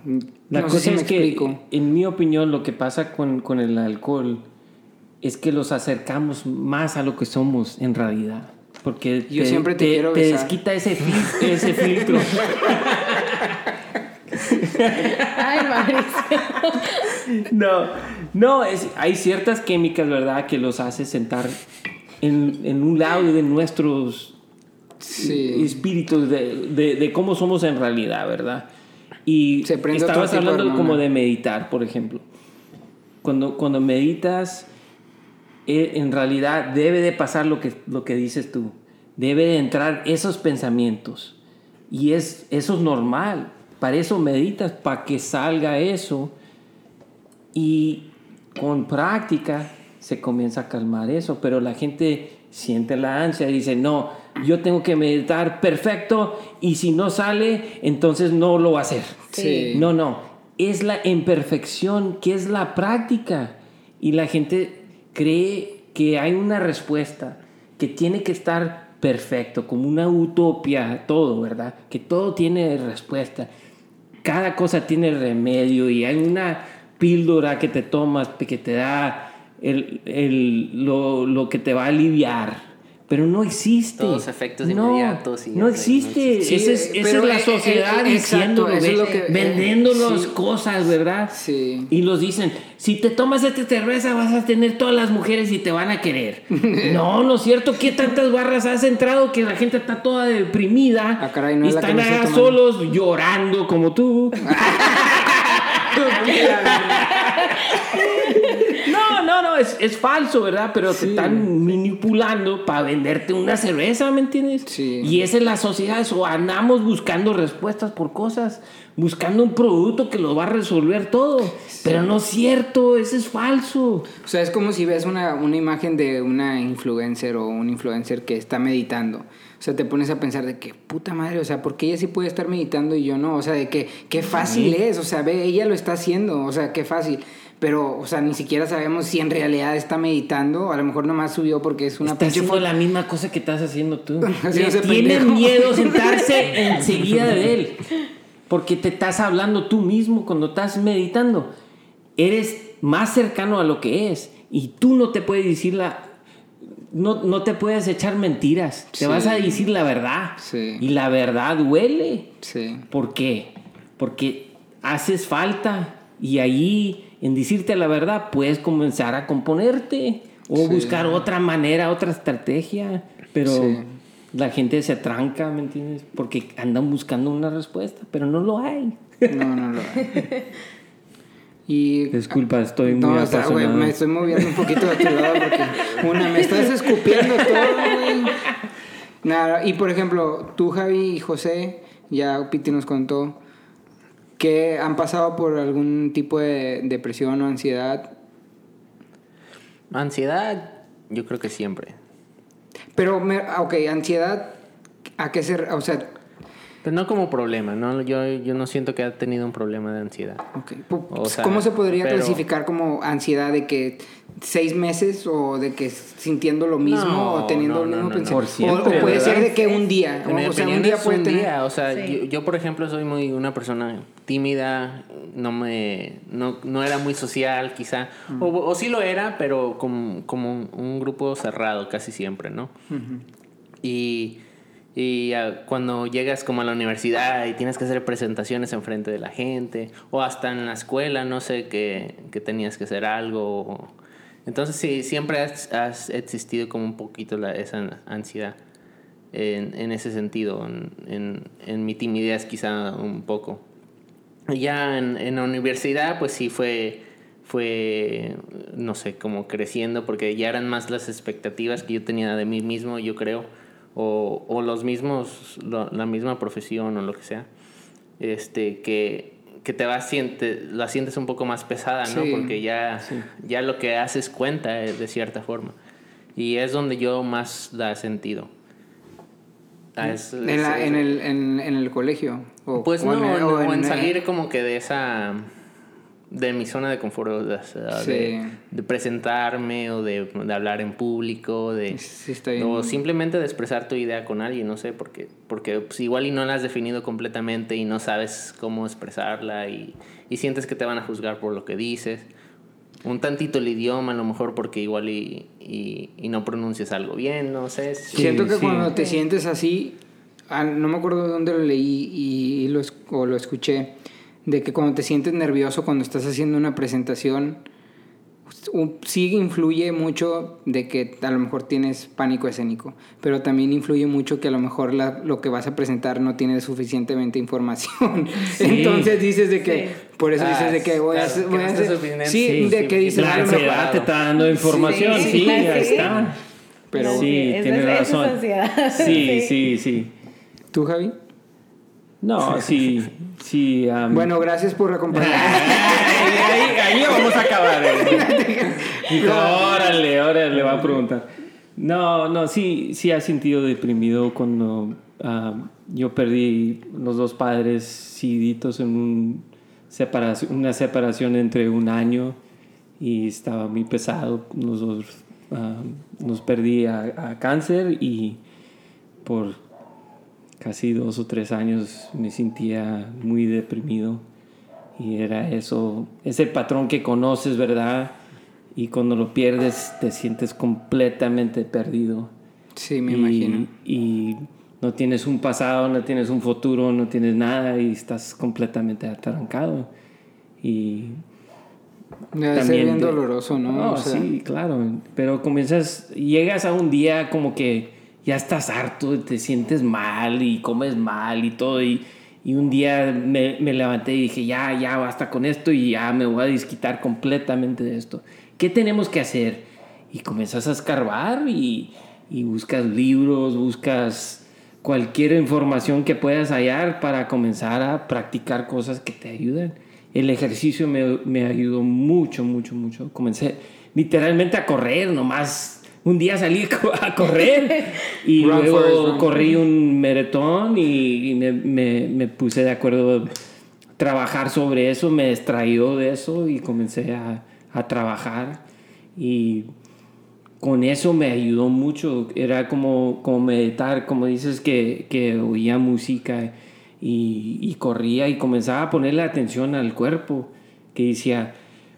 S4: La
S1: no
S4: cosa
S1: sé si me
S4: es que,
S1: explico.
S4: en mi opinión, lo que pasa con, con el alcohol es que los acercamos más a lo que somos en realidad. Porque
S1: Yo siempre te quiero besar.
S4: desquita ese, fil- ese filtro.
S3: Ay,
S4: no, no, es, hay ciertas químicas, ¿verdad?, que los hace sentar en, en un lado de nuestros
S1: Sí.
S4: espíritus, de, de- de cómo somos en realidad, ¿verdad? Y
S1: Se
S4: estabas
S1: de
S4: hablando como de meditar, por ejemplo. Cuando, cuando meditas, eh, en realidad debe de pasar lo que, lo que dices tú. Debe de entrar esos pensamientos. Y es, eso es normal. Para eso meditas, para que salga eso. Y con práctica se comienza a calmar eso, pero la gente siente la ansia y dice, no, yo tengo que meditar perfecto y si no sale, entonces no lo va a hacer.
S1: Sí.
S4: No, no, es la imperfección que es la práctica. Y la gente cree que hay una respuesta, que tiene que estar perfecto, como una utopía, todo, ¿verdad? Que todo tiene respuesta. Cada cosa tiene remedio y hay una píldora que te tomas, que te da el, el- lo, lo que te va a aliviar. Pero no existe.
S2: Todos efectos
S4: No,
S2: inmediatos y
S4: no
S2: no
S4: existe.
S1: existe.
S4: Esa es,
S1: Sí,
S4: esa
S1: pero,
S4: es la
S1: eh,
S4: sociedad
S1: eh, exacto,
S4: diciéndolo,
S1: eso es
S4: ve-
S1: lo que- eh,
S4: vendiéndonos
S1: sí.
S4: cosas, ¿verdad?
S1: Sí.
S4: Y los dicen, si te tomas esta cerveza vas a tener todas las mujeres y te van a querer. no, no es cierto. ¿Qué tantas barras has entrado que la gente está toda deprimida?
S1: Ah, caray, no
S4: y
S1: es la que
S4: están allá
S1: tomando.
S4: solos llorando como tú. No, es, es falso, ¿verdad? Pero te están manipulando para venderte una cerveza, ¿me entiendes?
S1: Sí.
S4: Y esa es la sociedad, eso, andamos buscando respuestas por cosas, buscando un producto que lo va a resolver todo. Pero no es cierto, eso es falso.
S1: O sea, es como si ves una, una imagen de una influencer o un influencer que está meditando. O sea, te pones a pensar de que puta madre, o sea, ¿por qué ella sí puede estar meditando y yo no? O sea, de que qué fácil es, o sea, ve, ella lo está haciendo, o sea, qué fácil. Pero, o sea, ni siquiera sabemos si en realidad está meditando, a lo mejor nomás subió porque es una
S4: Está
S1: pinche
S4: haciendo la misma cosa que estás haciendo tú. Le tiene miedo sentarse enseguida de él. Porque te estás hablando tú mismo cuando estás meditando. Eres más cercano a lo que es. Y tú no te puedes decir la... No, no te puedes echar mentiras.
S1: Sí.
S4: Te vas a decir la verdad.
S1: Sí.
S4: Y la verdad duele.
S1: Sí.
S4: ¿Por qué? Porque haces falta y ahí en decirte la verdad puedes comenzar a componerte o
S1: Sí.
S4: buscar otra manera, otra estrategia, pero
S1: Sí.
S4: la gente se tranca, ¿me entiendes? Porque andan buscando una respuesta, pero no lo hay.
S1: No, no lo hay. Y
S4: Disculpa, estoy muy
S1: No, me estoy moviendo un poquito de tu lado porque una me estás escupiendo todo, güey. Nada, y por ejemplo, tú, Javi y José, ya Piti nos contó que han pasado por algún tipo de depresión o ansiedad,
S2: Ansiedad, yo creo que siempre.
S1: pero, me, ah, ok, ansiedad, ¿a qué se, o sea,
S2: Pero no como problema, ¿no? Yo, yo no siento que ha tenido un problema de ansiedad.
S1: ok, pu-
S2: O sea,
S1: ¿cómo se podría
S2: pero-
S1: clasificar como ansiedad de que seis meses o de que sintiendo lo mismo
S2: No,
S1: o teniendo
S2: no,
S1: el
S2: no,
S1: mismo
S2: no, no.
S1: pensamiento? O, o puede ser de que un día,
S2: En mi
S1: o, sea, un día puede
S2: un
S1: tener...
S2: día, o sea,
S3: Sí.
S2: yo, yo, por ejemplo soy muy una persona tímida, no me no, no era muy social quizá, o, o sí lo era, pero como, como un, un grupo cerrado casi siempre, ¿no? Y, y ah, cuando llegas como a la universidad y tienes que hacer presentaciones en frente de la gente, o hasta en la escuela, no sé, que, que tenías que hacer algo. Entonces sí, siempre has, has existido como un poquito la, esa ansiedad en, en ese sentido, en, en, mi timidez quizá un poco. Ya en, en la universidad pues sí fue, fue, no sé, como creciendo porque ya eran más las expectativas que yo tenía de mí mismo, yo creo, o, o los mismos, lo- la misma profesión o lo que sea, este, que, que te vas, siente, la sientes un poco más pesada, ¿no?
S1: Sí,
S2: Porque ya, ya lo que haces cuenta eh, de cierta forma. Y es donde yo más he sentido. Ah, es-
S1: En, la-
S2: es-
S1: en, el, en, en el colegio. O,
S2: pues
S1: o
S2: no,
S1: en o
S2: en,
S1: en-
S2: salir como que de esa de mi zona de confort, o de,
S1: Sí.
S2: de, de presentarme o de, de hablar en público, de
S1: Sí, está bien.
S2: o simplemente de expresar tu idea con alguien, no sé, porque porque pues, igual y no la has definido completamente y no sabes cómo expresarla y, y sientes que te van a juzgar por lo que dices. Un tantito el idioma, a lo mejor porque igual y, y, y no pronuncias algo bien, no sé.
S1: Siento que
S4: sí.
S1: cuando te sientes así, ah, no me acuerdo de dónde lo leí y, lo, es- o lo escuché, de que cuando te sientes nervioso cuando estás haciendo una presentación, un- sí influye mucho de que a lo mejor tienes pánico escénico, pero también influye mucho que a lo mejor la- lo que vas a presentar no tiene suficientemente información. Entonces dices de que,
S3: Sí.
S1: por eso
S2: Ah,
S1: dices de que voy a
S2: claro,
S1: hacer...
S2: que
S1: voy
S2: no
S1: a hacer- sí,
S2: Sí,
S1: de
S2: sí,
S1: que dices,
S4: La
S1: a
S4: ansiedad te está dando información,
S3: Sí,
S4: sí,
S3: sí,
S4: ya
S3: sí.
S4: está.
S1: Pero,
S3: Sí,
S4: tienes
S3: es
S4: razón. Sí.
S3: sí,
S4: sí.
S1: ¿tú, Javi?
S4: No, sí, sí. am,
S1: Bueno, gracias por acompañarnos.
S4: ahí, ahí- ahí vamos a acabar. eh. Dijo, órale, órale, le va a preguntar. No, no, sí, sí ha sentido deprimido cuando yo perdí los dos padres seguiditos en un separación, una separación entre un año y estaba muy pesado. Los dos ah, nos perdí a, a cáncer y por casi dos o tres años me sentía muy deprimido y era eso, ese patrón que conoces, ¿verdad? Y cuando lo pierdes te sientes completamente perdido.
S1: Sí, me
S4: y,
S1: imagino.
S4: Y no tienes un pasado, no tienes un futuro, no tienes nada y estás completamente atrancado. Y
S1: Debe ser
S4: también
S1: bien doloroso, ¿no?
S4: No,
S1: O sea,
S4: sí, claro. Pero comienzas, llegas a un día como que ya estás harto, te sientes mal y comes mal y todo. Y, y un día me, me levanté y dije, ya, ya basta con esto y ya me voy a desquitar completamente de esto. ¿Qué tenemos que hacer? Y comienzas a escarbar y, y buscas libros, buscas cualquier información que puedas hallar para comenzar a practicar cosas que te ayuden. El ejercicio me, me ayudó mucho, mucho, mucho. Comencé literalmente a correr, nomás. Un día salí a correr y luego corrí un maratón y, y me, me- me puse de acuerdo a trabajar sobre eso, me distrayó de eso y comencé a, a trabajar. Y con eso me ayudó mucho. Era como, como meditar, como dices, que, que oía música y, y corría y comenzaba a ponerle atención al cuerpo. Que decía,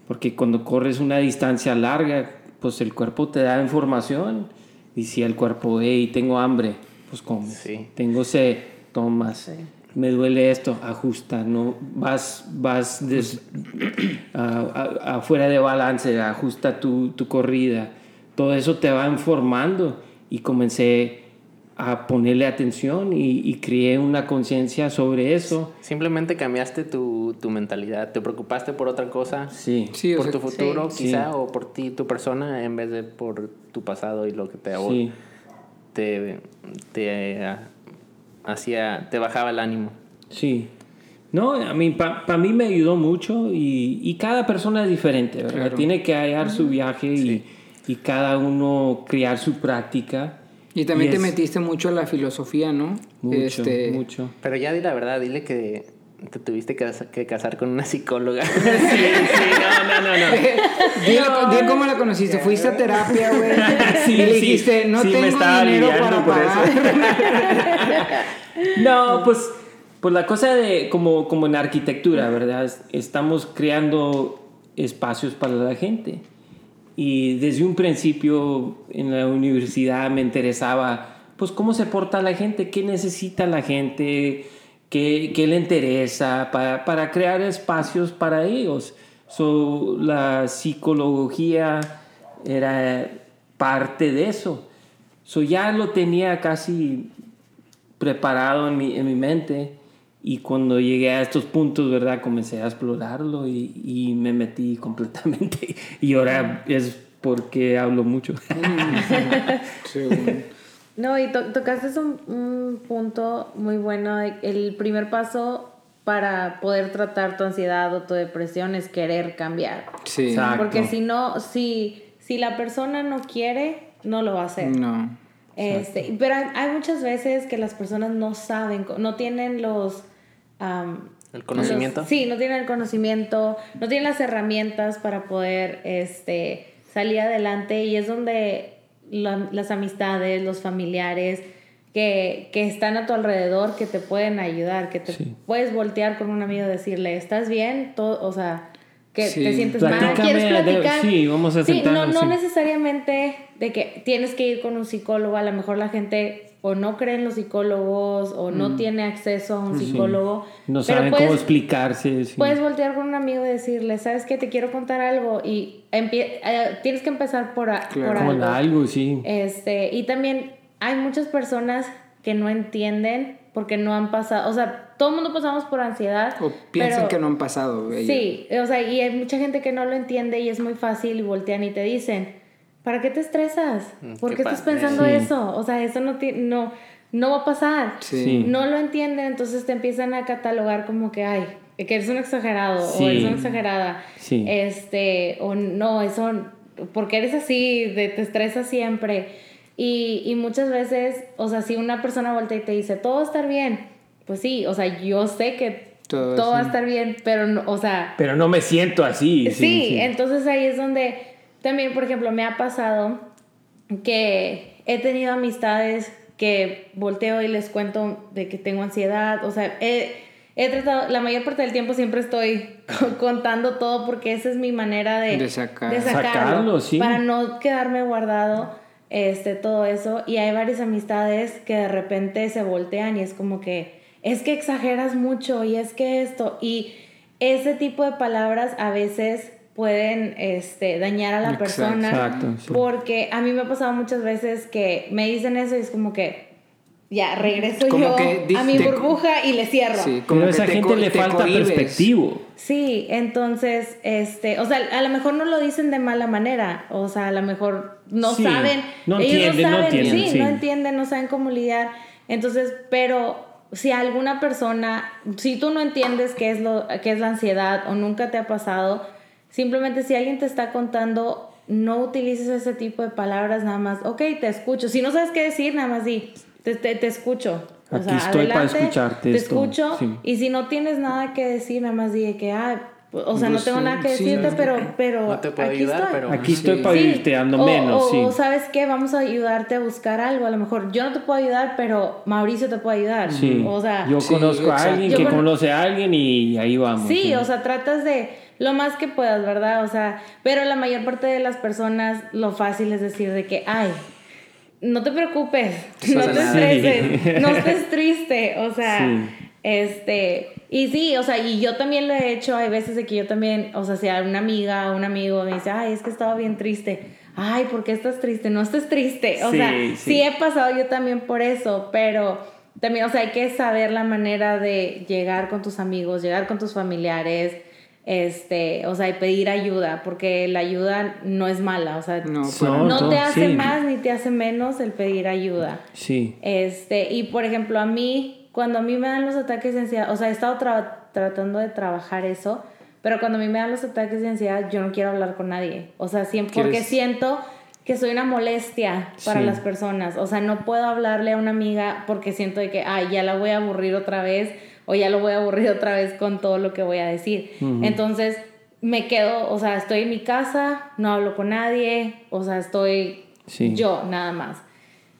S4: porque cuando corres una distancia larga, pues el cuerpo te da información. Decía el cuerpo, hey, tengo hambre, pues comes.
S2: Sí.
S4: Tengo sed, tomas. Me duele esto, ajusta, no vas, vas des- a- a- afuera de balance, ajusta tu, tu corrida. Todo eso te va informando y comencé a ponerle atención y, y creé una conciencia sobre eso.
S2: Simplemente cambiaste tu, tu mentalidad, te preocupaste por otra cosa,
S4: Sí,
S1: Sí, o
S2: por
S1: sea,
S2: tu futuro
S4: Sí.
S2: quizá, o por ti, tu persona, en vez de por tu pasado y lo que te,
S4: sí,
S2: te, te ah, hacía, te bajaba el ánimo.
S4: sí. No, a mí, para mí me ayudó mucho y, y cada persona es diferente, ¿verdad?
S1: Claro.
S4: Tiene que hallar su viaje y, y cada uno crear su práctica.
S1: Y también
S4: Y
S1: te
S4: es-
S1: metiste mucho a la filosofía, ¿no?
S4: Mucho,
S1: Este,
S4: mucho.
S2: Pero ya di la verdad, dile que te tuviste que, cas- que casar con una psicóloga.
S4: Sí, sí, no, no, no, no.
S1: Dile, dile cómo la conociste. Fuiste a terapia, güey.
S4: Sí,
S1: y le
S4: sí,
S1: dijiste, no
S4: sí, me
S1: tengo
S4: estaba
S1: dinero para
S4: por eso.
S1: pagar.
S4: No, pues, pues la cosa de como, como en arquitectura, ¿verdad? Es- Estamos creando espacios para la gente. Y desde un principio en la universidad me interesaba, pues, cómo se porta la gente, qué necesita la gente, qué, qué le interesa, para, para crear espacios para ellos. So, la psicología era parte de eso. So, ya lo tenía casi preparado en mi, en mi mente y cuando llegué a estos puntos, ¿verdad? Comencé a explorarlo y, y me metí completamente y ahora es porque hablo mucho.
S1: Sí.
S3: No, y to- tocaste un, un punto muy bueno. El primer paso para poder tratar tu ansiedad o tu depresión es querer cambiar.
S1: Sí.
S4: Exacto.
S3: Porque si no, si, si la persona no quiere, no lo va a hacer.
S1: No.
S3: Este, pero hay, muchas veces que las personas no saben, no tienen los... am,
S2: ¿El conocimiento?
S3: los- sí, no tienen el conocimiento, no tienen las herramientas para poder este, salir adelante y es donde la- las amistades, los familiares que, que están a tu alrededor, que te pueden ayudar, que te
S4: Sí.
S3: puedes voltear con un amigo y decirle, ¿estás bien? Todo, o sea, que
S1: Sí.
S3: te sientes mal, ¿quieres
S4: de-
S3: platicar?
S4: sí, vamos a
S3: Sí, no,
S4: sentarnos,
S3: no
S4: sí.
S3: necesariamente de que tienes que ir con un psicólogo, a lo mejor la gente o no cree en los psicólogos o no tiene acceso a un psicólogo.
S4: No saben
S3: puedes,
S4: cómo explicarse. sí.
S3: puedes voltear con un amigo y decirle, ¿sabes qué? Te quiero contar algo y empie- eh, tienes que empezar por, a-
S1: Claro.
S3: por algo.
S4: algo, sí.
S3: Este, y también hay muchas personas que no entienden porque no han pasado, o sea, todo el mundo pasamos por ansiedad.
S1: O piensan
S3: pero-
S1: que no han pasado.
S3: Sí, o sea, y hay mucha gente que no lo entiende y es muy fácil y voltean y te dicen, ¿para qué te estresas? ¿Por
S2: qué
S3: qué estás pensando
S4: Sí.
S3: eso? O sea, eso no tiene, no, no va a pasar.
S1: Sí.
S3: No lo entienden, entonces te empiezan a catalogar como que, ay, que eres un exagerado
S4: Sí.
S3: o eres una exagerada.
S4: Sí.
S3: Este, o no, eso, porque eres así, de, te estresa siempre. Y, y muchas veces, o sea, si una persona voltea y te dice, todo va a estar bien, pues sí, o sea, yo sé que
S1: Todo
S3: todo, va a
S1: sí.
S3: estar bien, pero, no, o sea,
S4: Pero no me siento así.
S3: Sí, entonces ahí es donde también, por ejemplo, me ha pasado que he tenido amistades que volteo y les cuento de que tengo ansiedad, o sea, he, he tratado, la mayor parte del tiempo siempre estoy contando todo porque esa es mi manera de,
S1: De sacar.
S3: de sacarlo,
S4: Sacarlo, sí.
S3: para no quedarme guardado este, todo eso. Y hay varias amistades que de repente se voltean y es como que, es que exageras mucho y es que esto, y ese tipo de palabras a veces pueden este, dañar a la
S1: Exacto.
S3: persona.
S4: Exacto, sí.
S3: Porque a mí me ha pasado muchas veces que me dicen eso y es como que ya regreso
S1: Como
S3: yo
S1: que
S3: a mi burbuja y le cierro.
S1: Sí, como
S4: Pero a esa
S1: te
S4: gente le falta
S1: cohibes.
S4: perspectivo.
S3: Sí, entonces, este, o sea, a lo mejor no lo dicen de mala manera, o sea, a lo mejor no
S4: Sí,
S3: saben,
S4: no
S3: ellos
S4: entienden, no
S3: no saben,
S4: entienden,
S3: sí,
S4: sí.
S3: no entienden, no saben cómo lidiar. Entonces, pero si alguna persona, si tú no entiendes qué es lo, qué es la ansiedad o nunca te ha pasado, simplemente si alguien te está contando, no utilices ese tipo de palabras nada más, ok, te escucho. Si no sabes qué decir, nada más di, te, te, te escucho. O
S4: Aquí
S3: sea,
S4: estoy para
S3: adelante,
S4: escucharte
S3: Te
S4: esto,
S3: escucho
S4: sí.
S3: y si no tienes nada que decir, nada más di que, ah, o sea, no
S1: Pues,
S3: tengo nada que decirte,
S1: sí.
S3: pero, pero
S2: No te puedo
S3: aquí
S2: ayudar,
S3: estoy.
S2: pero-
S4: Aquí estoy
S1: Sí.
S4: para
S3: Sí.
S4: irte dando
S3: o,
S4: menos,
S3: o,
S4: sí.
S3: o, sabes qué, vamos a ayudarte a buscar algo. A lo mejor yo no te puedo ayudar, pero Mauricio te puede ayudar.
S4: Sí.
S3: O sea,
S4: yo
S1: Sí,
S4: conozco a alguien
S3: Yo
S4: que
S3: con-
S4: conoce a alguien y ahí vamos.
S3: sí, o sea, tratas de lo más que puedas, ¿verdad? O sea, pero la mayor parte de las personas lo fácil es decir de que, ay, no te preocupes, no te
S2: nada".
S3: estreses, no estés triste, o sea,
S4: Sí.
S3: este, y sí, o sea, y yo también lo he hecho, hay veces de que yo también, o sea, si a una amiga o un amigo me dice, ay, es que estaba bien triste, ay, ¿por qué estás triste? No estés triste, o
S4: Sí,
S3: sea,
S4: sí.
S3: sí he pasado yo también por eso, pero también, o sea, hay que saber la manera de llegar con tus amigos, llegar con tus familiares, este, o sea, y pedir ayuda, porque la ayuda no es mala, o sea,
S1: No,
S4: No,
S3: te hace
S4: sí.
S3: más ni te hace menos el pedir ayuda.
S4: Sí.
S3: Este, y por ejemplo, a mí, cuando a mí me dan los ataques de ansiedad, o sea, he estado tra- tratando de trabajar eso, pero cuando a mí me dan los ataques de ansiedad, yo no quiero hablar con nadie. O sea, siempre, porque siento que soy una molestia para
S4: Sí.
S3: las personas. O sea, no puedo hablarle a una amiga porque siento de que, ay, ya la voy a aburrir otra vez o ya lo voy a aburrir otra vez con todo lo que voy a decir. Entonces, me quedo, o sea, estoy en mi casa, no hablo con nadie, o sea, estoy
S4: Sí.
S3: yo nada más.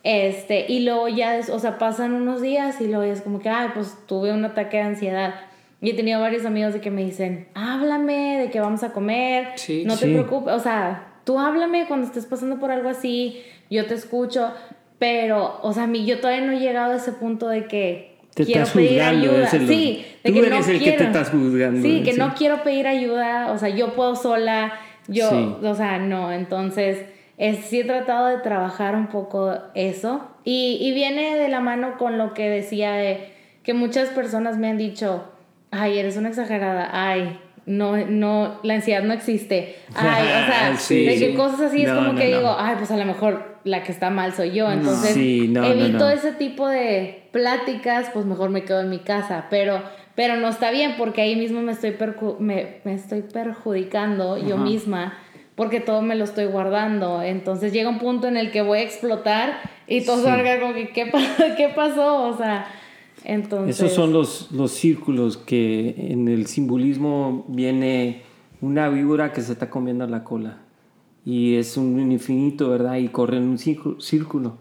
S3: Este, y luego ya, es- o sea, pasan unos días y luego es como que, ay, pues tuve un ataque de ansiedad. Y he tenido varios amigos de que me dicen, háblame, de que vamos a comer,
S1: Sí.
S3: no te preocupes, o sea, tú háblame cuando estés pasando por algo así, yo te escucho, pero, o sea, a mí yo todavía no he llegado a ese punto de que
S4: Te
S3: quiero
S4: estás
S3: pedir
S4: juzgando,
S3: ayuda.
S4: el-
S3: sí, de
S4: tú
S3: que
S4: eres
S3: no
S4: el que
S3: quiero.
S4: te estás juzgando,
S3: Sí, que
S4: sí.
S3: no quiero pedir ayuda, o sea, yo puedo sola, yo,
S4: Sí.
S3: o sea, no, entonces es, sí he tratado de trabajar un poco eso y, y viene de la mano con lo que decía de que muchas personas me han dicho, ay, eres una exagerada, ay, no, no, la ansiedad no existe, ay, o sea,
S4: Sí.
S3: de que cosas así es como
S4: no,
S3: que digo, ay, pues a lo mejor la que está mal soy yo, entonces
S4: Sí, no,
S3: evito
S4: no.
S3: ese tipo de pláticas, pues mejor me quedo en mi casa, pero... Pero no está bien porque ahí mismo me estoy, me, me estoy perjudicando yo misma porque todo me lo estoy guardando. Entonces llega un punto en el que voy a explotar y todos
S4: Sí.
S3: van a quedar como que, ¿qué, pa- ¿qué pasó? O sea, entonces...
S4: Esos son los, los círculos que en el simbolismo viene una víbora que se está comiendo la cola. Y es un infinito, ¿verdad? Y corre en un círculo.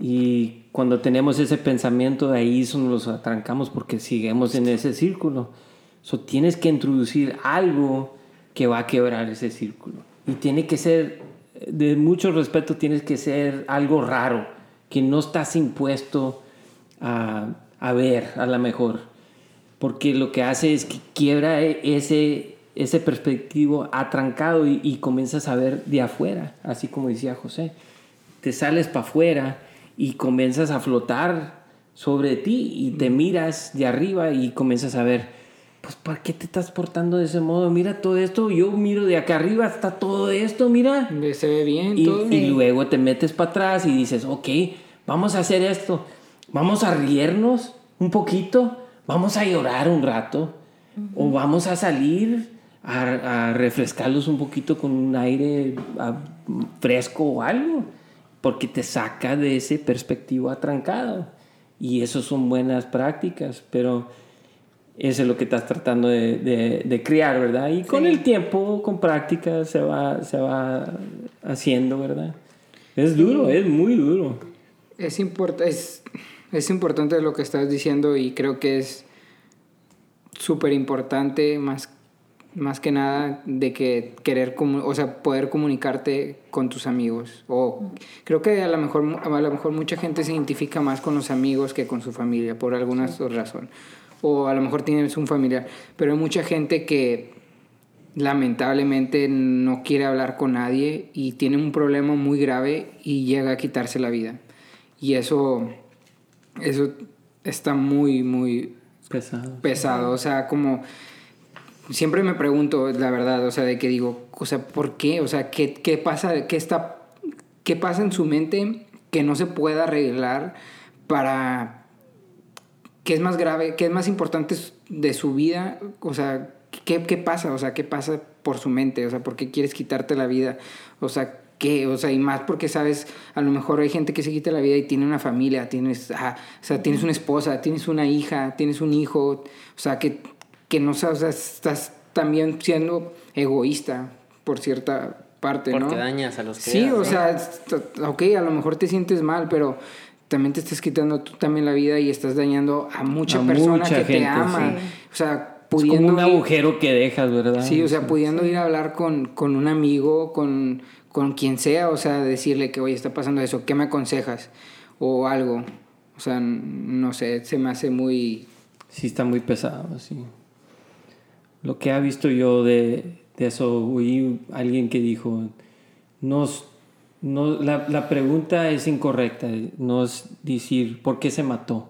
S4: Y cuando tenemos ese pensamiento de ahí, nos atrancamos porque seguimos en ese círculo. So, tienes que introducir algo que va a quebrar ese círculo. Y tiene que ser, de mucho respeto, tienes que ser algo raro, que no estás impuesto a, a ver a la mejor. Porque lo que hace es que quiebra e- ese, ese perspectivo atrancado y, y comienzas a ver de afuera, así como decía José. Te sales para afuera y comienzas a flotar sobre ti y te miras de arriba y comienzas a ver, pues ¿por qué te estás portando de ese modo? Mira todo esto, yo miro de acá arriba, está todo esto, mira.
S1: Se ve bien
S4: Y,
S1: todo.
S4: y luego te metes para atrás y dices, ok, vamos a hacer esto. vamos a riernos un poquito, vamos a llorar un rato, o vamos a salir a, a, refrescarlos un poquito con un aire a, fresco o algo, porque te saca de ese perspectivo atrancado. Y eso son buenas prácticas, pero eso es lo que estás tratando de, de, de criar, ¿verdad? Y con el tiempo, con práctica, se va, se va haciendo, ¿verdad? Es duro, es muy duro.
S1: Es, import es, es importante lo que estás diciendo y creo que es súper importante más, más que nada de que querer, o sea, poder comunicarte con tus amigos. O creo que a lo, mejor, a lo mejor mucha gente se identifica más con los amigos que con su familia, por alguna razón. O a lo mejor tienes un familiar. Pero hay mucha gente que lamentablemente no quiere hablar con nadie y tiene un problema muy grave y llega a quitarse la vida. Y eso, eso está muy, muy
S4: pesado.
S1: Pesado, o sea, como siempre me pregunto, la verdad, o sea, de que digo, o sea, ¿por qué? O sea, ¿qué, qué pasa, qué está, qué pasa en su mente que no se pueda arreglar para qué es más grave, qué es más importante de su vida, o sea, ¿qué, ¿qué, pasa? O sea, ¿qué pasa por su mente? O sea, ¿por qué quieres quitarte la vida? O sea, ¿qué? O sea, y más porque sabes, a lo mejor hay gente que se quita la vida y tiene una familia, tienes, ah, o sea, tienes una esposa, tienes una hija, tienes un hijo, o sea, que, que no sabes, o sea, estás también siendo egoísta por cierta parte,
S2: porque
S1: ¿no?
S2: Porque dañas a los que
S1: Sí, o sea, ok, a lo mejor te sientes mal, pero también te estás quitando tú también la vida y estás dañando a mucha
S4: A
S1: persona
S4: mucha
S1: que te
S4: gente,
S1: ama.
S4: sí.
S1: O sea,
S4: Es
S1: pudiendo
S4: como un
S1: ir-
S4: agujero que dejas, ¿verdad?
S1: Sí, o sea, pudiendo ir a hablar con, con un amigo, con, con quien sea, o sea, decirle que, oye, está pasando eso, ¿qué me aconsejas? O algo. O sea, no sé, se me hace muy...
S4: Sí, está muy pesado, sí. Lo que ha visto yo de, de eso, oí alguien que dijo, nos, no, la, la pregunta es incorrecta, no es decir por qué se mató.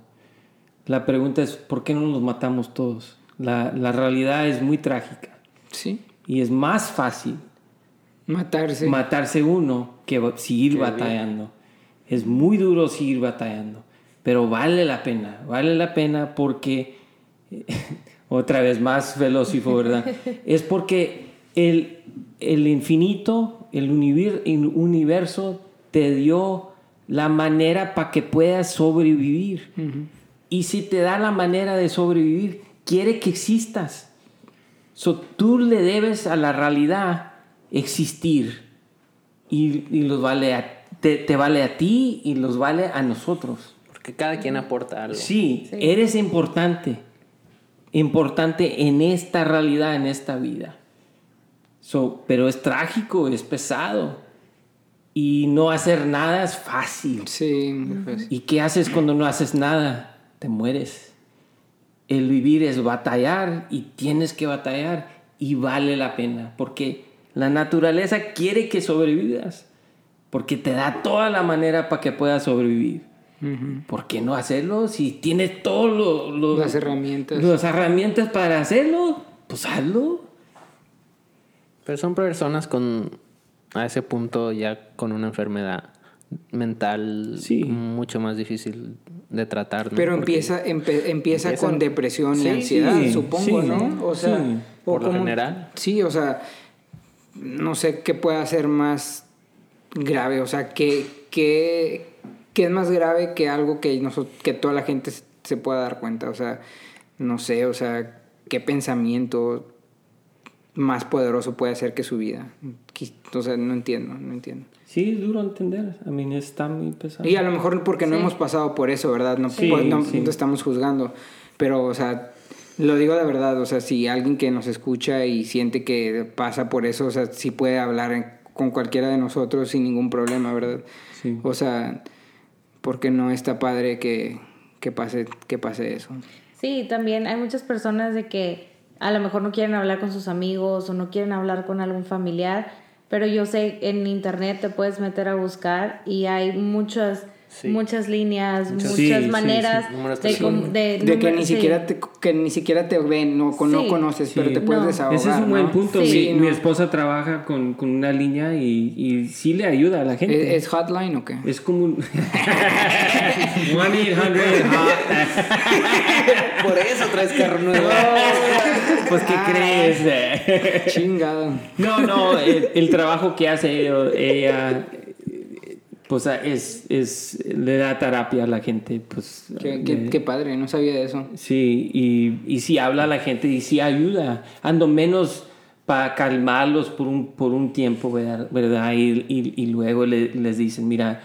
S4: La pregunta es por qué no nos matamos todos. La, la realidad es muy trágica
S1: Sí.
S4: y es más fácil
S1: Matarse.
S4: matarse uno que seguir
S2: Que
S4: batallando. Es muy duro seguir batallando, pero vale la pena, vale la pena porque, otra vez más velocifo, ¿verdad? es porque el, el infinito, el univir- el universo te dio la manera para que puedas sobrevivir. Y si te da la manera de sobrevivir, quiere que existas. So, tú le debes a la realidad existir y, y los vale a- te, te vale a ti y los vale a nosotros.
S2: Porque cada quien aporta algo.
S4: Sí,
S3: Sí.
S4: eres importante, importante en esta realidad, en esta vida. So, pero es trágico, es pesado y no hacer nada es fácil.
S1: Sí, pues,
S4: ¿Y qué haces cuando no haces nada? Te mueres. El vivir es batallar y tienes que batallar y vale la pena porque la naturaleza quiere que sobrevivas porque te da toda la manera para que puedas sobrevivir. ¿Por qué no hacerlo? Si tienes todas
S1: las herramientas.
S4: las herramientas para hacerlo, pues hazlo.
S2: Pero son personas con a ese punto ya con una enfermedad mental
S4: Sí.
S2: mucho más difícil de tratar. ¿no?
S1: Pero empieza, empe- empieza con depresión y ansiedad,
S4: sí,
S1: supongo,
S4: sí,
S1: ¿no? O sea,
S4: sí.
S1: o
S2: Por lo general.
S1: Sí, o sea, no sé qué puede ser más grave, o sea, qué, qué, qué es más grave que algo que, noso- que toda la gente se- pueda dar cuenta, o sea, no sé, o sea, qué pensamiento más poderoso puede hacer que su vida. O sea, no entiendo, no entiendo.
S4: Sí, es duro entender. A mí está muy pesado.
S1: Y a lo mejor porque no
S3: Sí.
S1: hemos pasado por eso, ¿verdad? No,
S4: Sí,
S1: pues, no,
S4: sí.
S1: no estamos juzgando. Pero, o sea, lo digo de verdad, o sea, si alguien que nos escucha y siente que pasa por eso, o sea, sí puede hablar con cualquiera de nosotros sin ningún problema, ¿verdad?
S4: Sí.
S1: O sea, porque no está padre que, que, pase, que pase eso.
S3: Sí, también hay muchas personas de que a lo mejor no quieren hablar con sus amigos o no quieren hablar con algún familiar, pero yo sé en internet te puedes meter a buscar y hay muchas
S2: Sí.
S3: muchas líneas, muchas
S4: sí,
S3: maneras
S2: sí.
S3: De,
S1: que ni
S3: sí.
S1: siquiera te, que ni siquiera te ven, no, con- no
S3: Sí.
S1: conoces, pero te puedes
S3: No.
S1: desahogar.
S4: Ese es un buen punto.
S3: Sí.
S4: mi, mi esposa trabaja con, con una línea y, y sí le ayuda a la gente.
S1: ¿Es, es hotline o qué?
S4: Es como un... 1-800-HOT.
S2: Por eso traes carro nuevo.
S4: Pues, ¿qué crees?
S1: Chingado.
S4: No, no, el, el trabajo que hace ella, ella, pues es, es, le da terapia a la gente, pues.
S1: Qué, qué-
S4: le-
S1: qué padre, no sabía de eso.
S4: Sí, y, y sí habla a la gente y sí ayuda, ando menos para calmarlos por un, por un tiempo, ¿verdad? ¿verdad? Y, y, y luego le- les dicen, mira,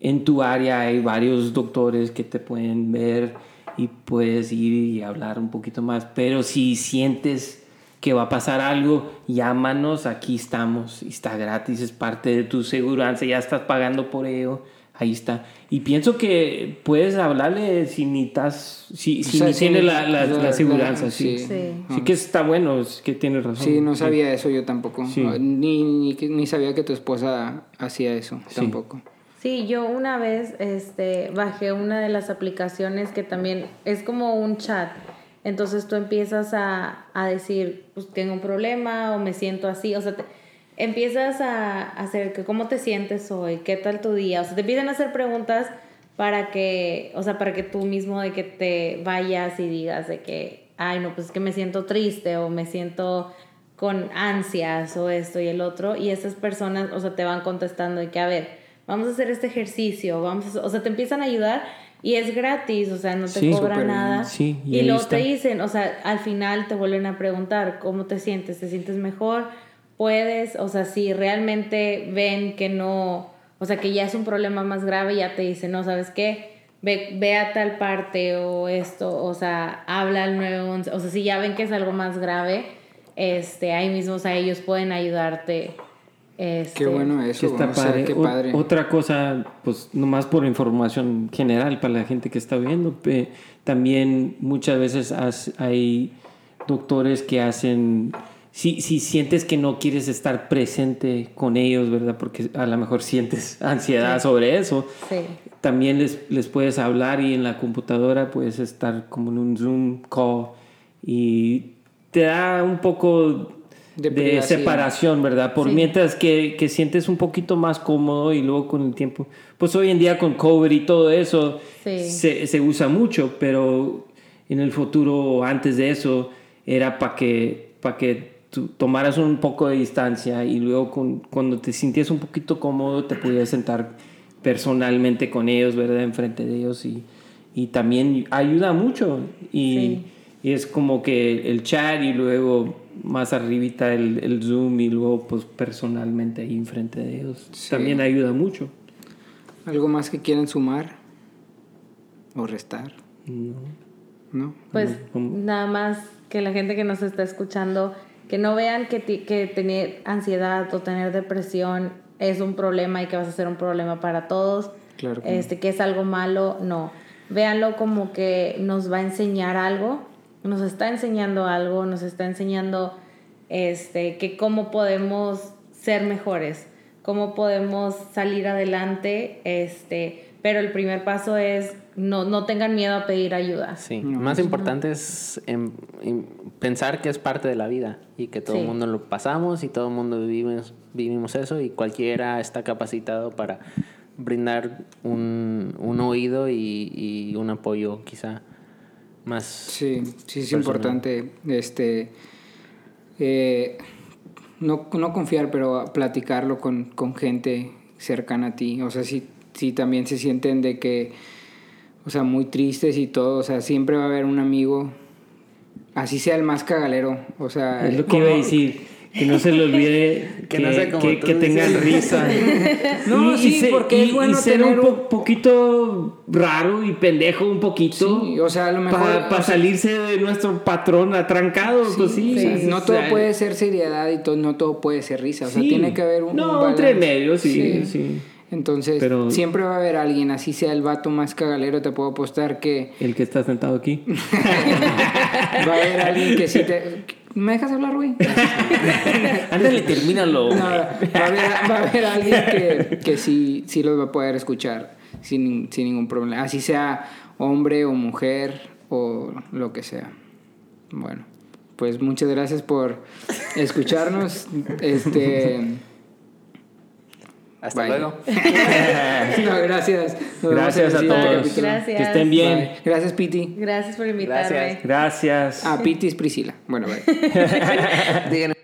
S4: en tu área hay varios doctores que te pueden ver y puedes ir y hablar un poquito más, pero si sientes que va a pasar algo, llámanos, aquí estamos, está gratis, es parte de tu seguridad, ya estás pagando por ello, ahí está. Y pienso que puedes hablarle si ni estás, si, si
S1: O sea,
S4: ni
S1: sí,
S4: tiene la, la,
S1: la-
S4: la seguridad,
S1: la-
S4: sí.
S1: sí.
S4: sí.
S3: Sí.
S4: que está bueno, es que tienes razón.
S1: Sí, no sabía eso yo tampoco.
S4: Sí.
S1: Ni, ni, ni sabía que tu esposa hacía eso tampoco.
S3: Sí, yo una vez este, bajé una de las aplicaciones que también es como un chat. Entonces tú empiezas a, a decir, pues tengo un problema o me siento así. O sea, te- empiezas a hacer que cómo te sientes hoy, qué tal tu día. O sea, te empiezan a hacer preguntas para que, o sea, para que tú mismo de que te vayas y digas de que, ay, no, pues es que me siento triste o me siento con ansias o esto y el otro. Y esas personas, o sea, te van contestando de que, a ver, vamos a hacer este ejercicio, vamos o sea, te empiezan a ayudar y es gratis, o sea, no te
S4: Sí,
S1: bien.
S3: nada.
S4: Sí, y
S3: y luego
S4: está.
S3: te dicen, o sea, al final te vuelven a preguntar, ¿cómo te sientes? ¿Te sientes mejor? ¿Puedes? O sea, si realmente ven que no, o sea, que ya es un problema más grave, ya te dicen, no, ¿sabes qué? Ve, ve a tal parte o esto, o sea, habla al 911, o sea, si ya ven que es algo más grave, este, ahí mismo, o sea, ellos pueden ayudarte. Este,
S1: Qué bueno
S4: Que
S1: eso.
S4: está
S1: o sea,
S4: padre.
S1: qué
S4: O-
S1: padre.
S4: otra cosa, pues nomás por información general para la gente que está viendo, también muchas veces has- hay doctores que hacen, si, si sientes que no quieres estar presente con ellos, ¿verdad? Porque a lo mejor sientes ansiedad sobre eso,
S3: Sí.
S4: también les, les puedes hablar y en la computadora puedes estar como en un Zoom call y te da un poco
S1: De
S4: de, separación, ¿verdad? Por
S3: Sí.
S4: mientras que, que sientes un poquito más cómodo y luego con el tiempo, pues hoy en día con COVID y todo eso
S3: Sí.
S4: se, se usa mucho, pero en el futuro antes de eso era para que, para que tú tomaras un poco de distancia y luego con- cuando te sintías un poquito cómodo te podías sentar personalmente con ellos, ¿verdad? Enfrente de ellos y, y también ayuda mucho y,
S3: Sí.
S4: y es como que el chat y luego más arribita el, el Zoom y luego pues personalmente ahí enfrente de ellos
S1: Sí.
S4: también ayuda mucho.
S1: ¿Algo más que quieran sumar? ¿O restar?
S4: No.
S1: ¿No?
S3: Pues
S4: ¿Cómo?
S3: nada más que la gente que nos está escuchando, que no vean que, ti- que tener ansiedad o tener depresión es un problema y que vas a ser un problema para todos,
S1: Claro que no.
S3: este, que es algo malo, no. Véanlo como que nos va a enseñar algo, nos está enseñando algo, nos está enseñando este, que cómo podemos ser mejores, cómo podemos salir adelante, este, pero el primer paso es no, no tengan miedo a pedir ayuda.
S2: Sí,
S1: No,
S2: más importante es em, em, pensar que es parte de la vida y que todo el
S3: Sí.
S2: mundo lo pasamos y todo el mundo vivimos, vivimos eso y cualquiera está capacitado para brindar un, un oído y, y un apoyo quizá más...
S1: Sí, sí es
S2: personal.
S1: importante este eh, no, no confiar, pero platicarlo con, con gente cercana a ti. O sea, si, si también se sienten de que, o sea, muy tristes y todo, o sea, siempre va a haber un amigo, así sea el más cagalero. O sea,
S4: Es lo que iba a decir. Que no se le olvide
S2: Que
S4: que,
S2: no sea como
S4: que-
S2: tú
S4: que tengan risa.
S1: No, sí, porque es bueno
S4: ser
S1: tener
S4: un
S1: un-
S4: po- poquito raro y pendejo un poquito.
S1: Sí, o sea, a lo mejor-
S4: Para
S1: sea-
S4: salirse de nuestro patrón atrancado, pues sí.
S1: o sea, no
S4: o
S1: todo
S4: sea,
S1: puede ser seriedad y to- no todo puede ser risa. O sea,
S4: sí.
S1: tiene que haber un,
S4: No,
S1: un
S4: entre medio, sí, sí.
S1: Entonces,
S4: Pero-
S1: siempre va a haber alguien, así sea el vato más cagalero, te puedo apostar que
S4: El que está sentado aquí.
S1: va a haber alguien que sí te... ¿Me dejas hablar, güey?
S4: Ándale, termínalo.
S1: No, va, a haber, va a haber alguien que, que sí, sí los va a poder escuchar sin, sin ningún problema. Así sea hombre o mujer o lo que sea. Bueno, pues muchas gracias por escucharnos. este.
S2: Hasta
S1: Bye.
S2: luego.
S1: No, gracias. Nos
S4: Gracias a todos.
S3: Gracias.
S4: Que estén bien.
S1: Bye. Gracias, Piti.
S3: Gracias por invitarme.
S2: Gracias.
S4: Gracias.
S1: Ah, Piti es Priscila. Bueno.
S2: Díganme.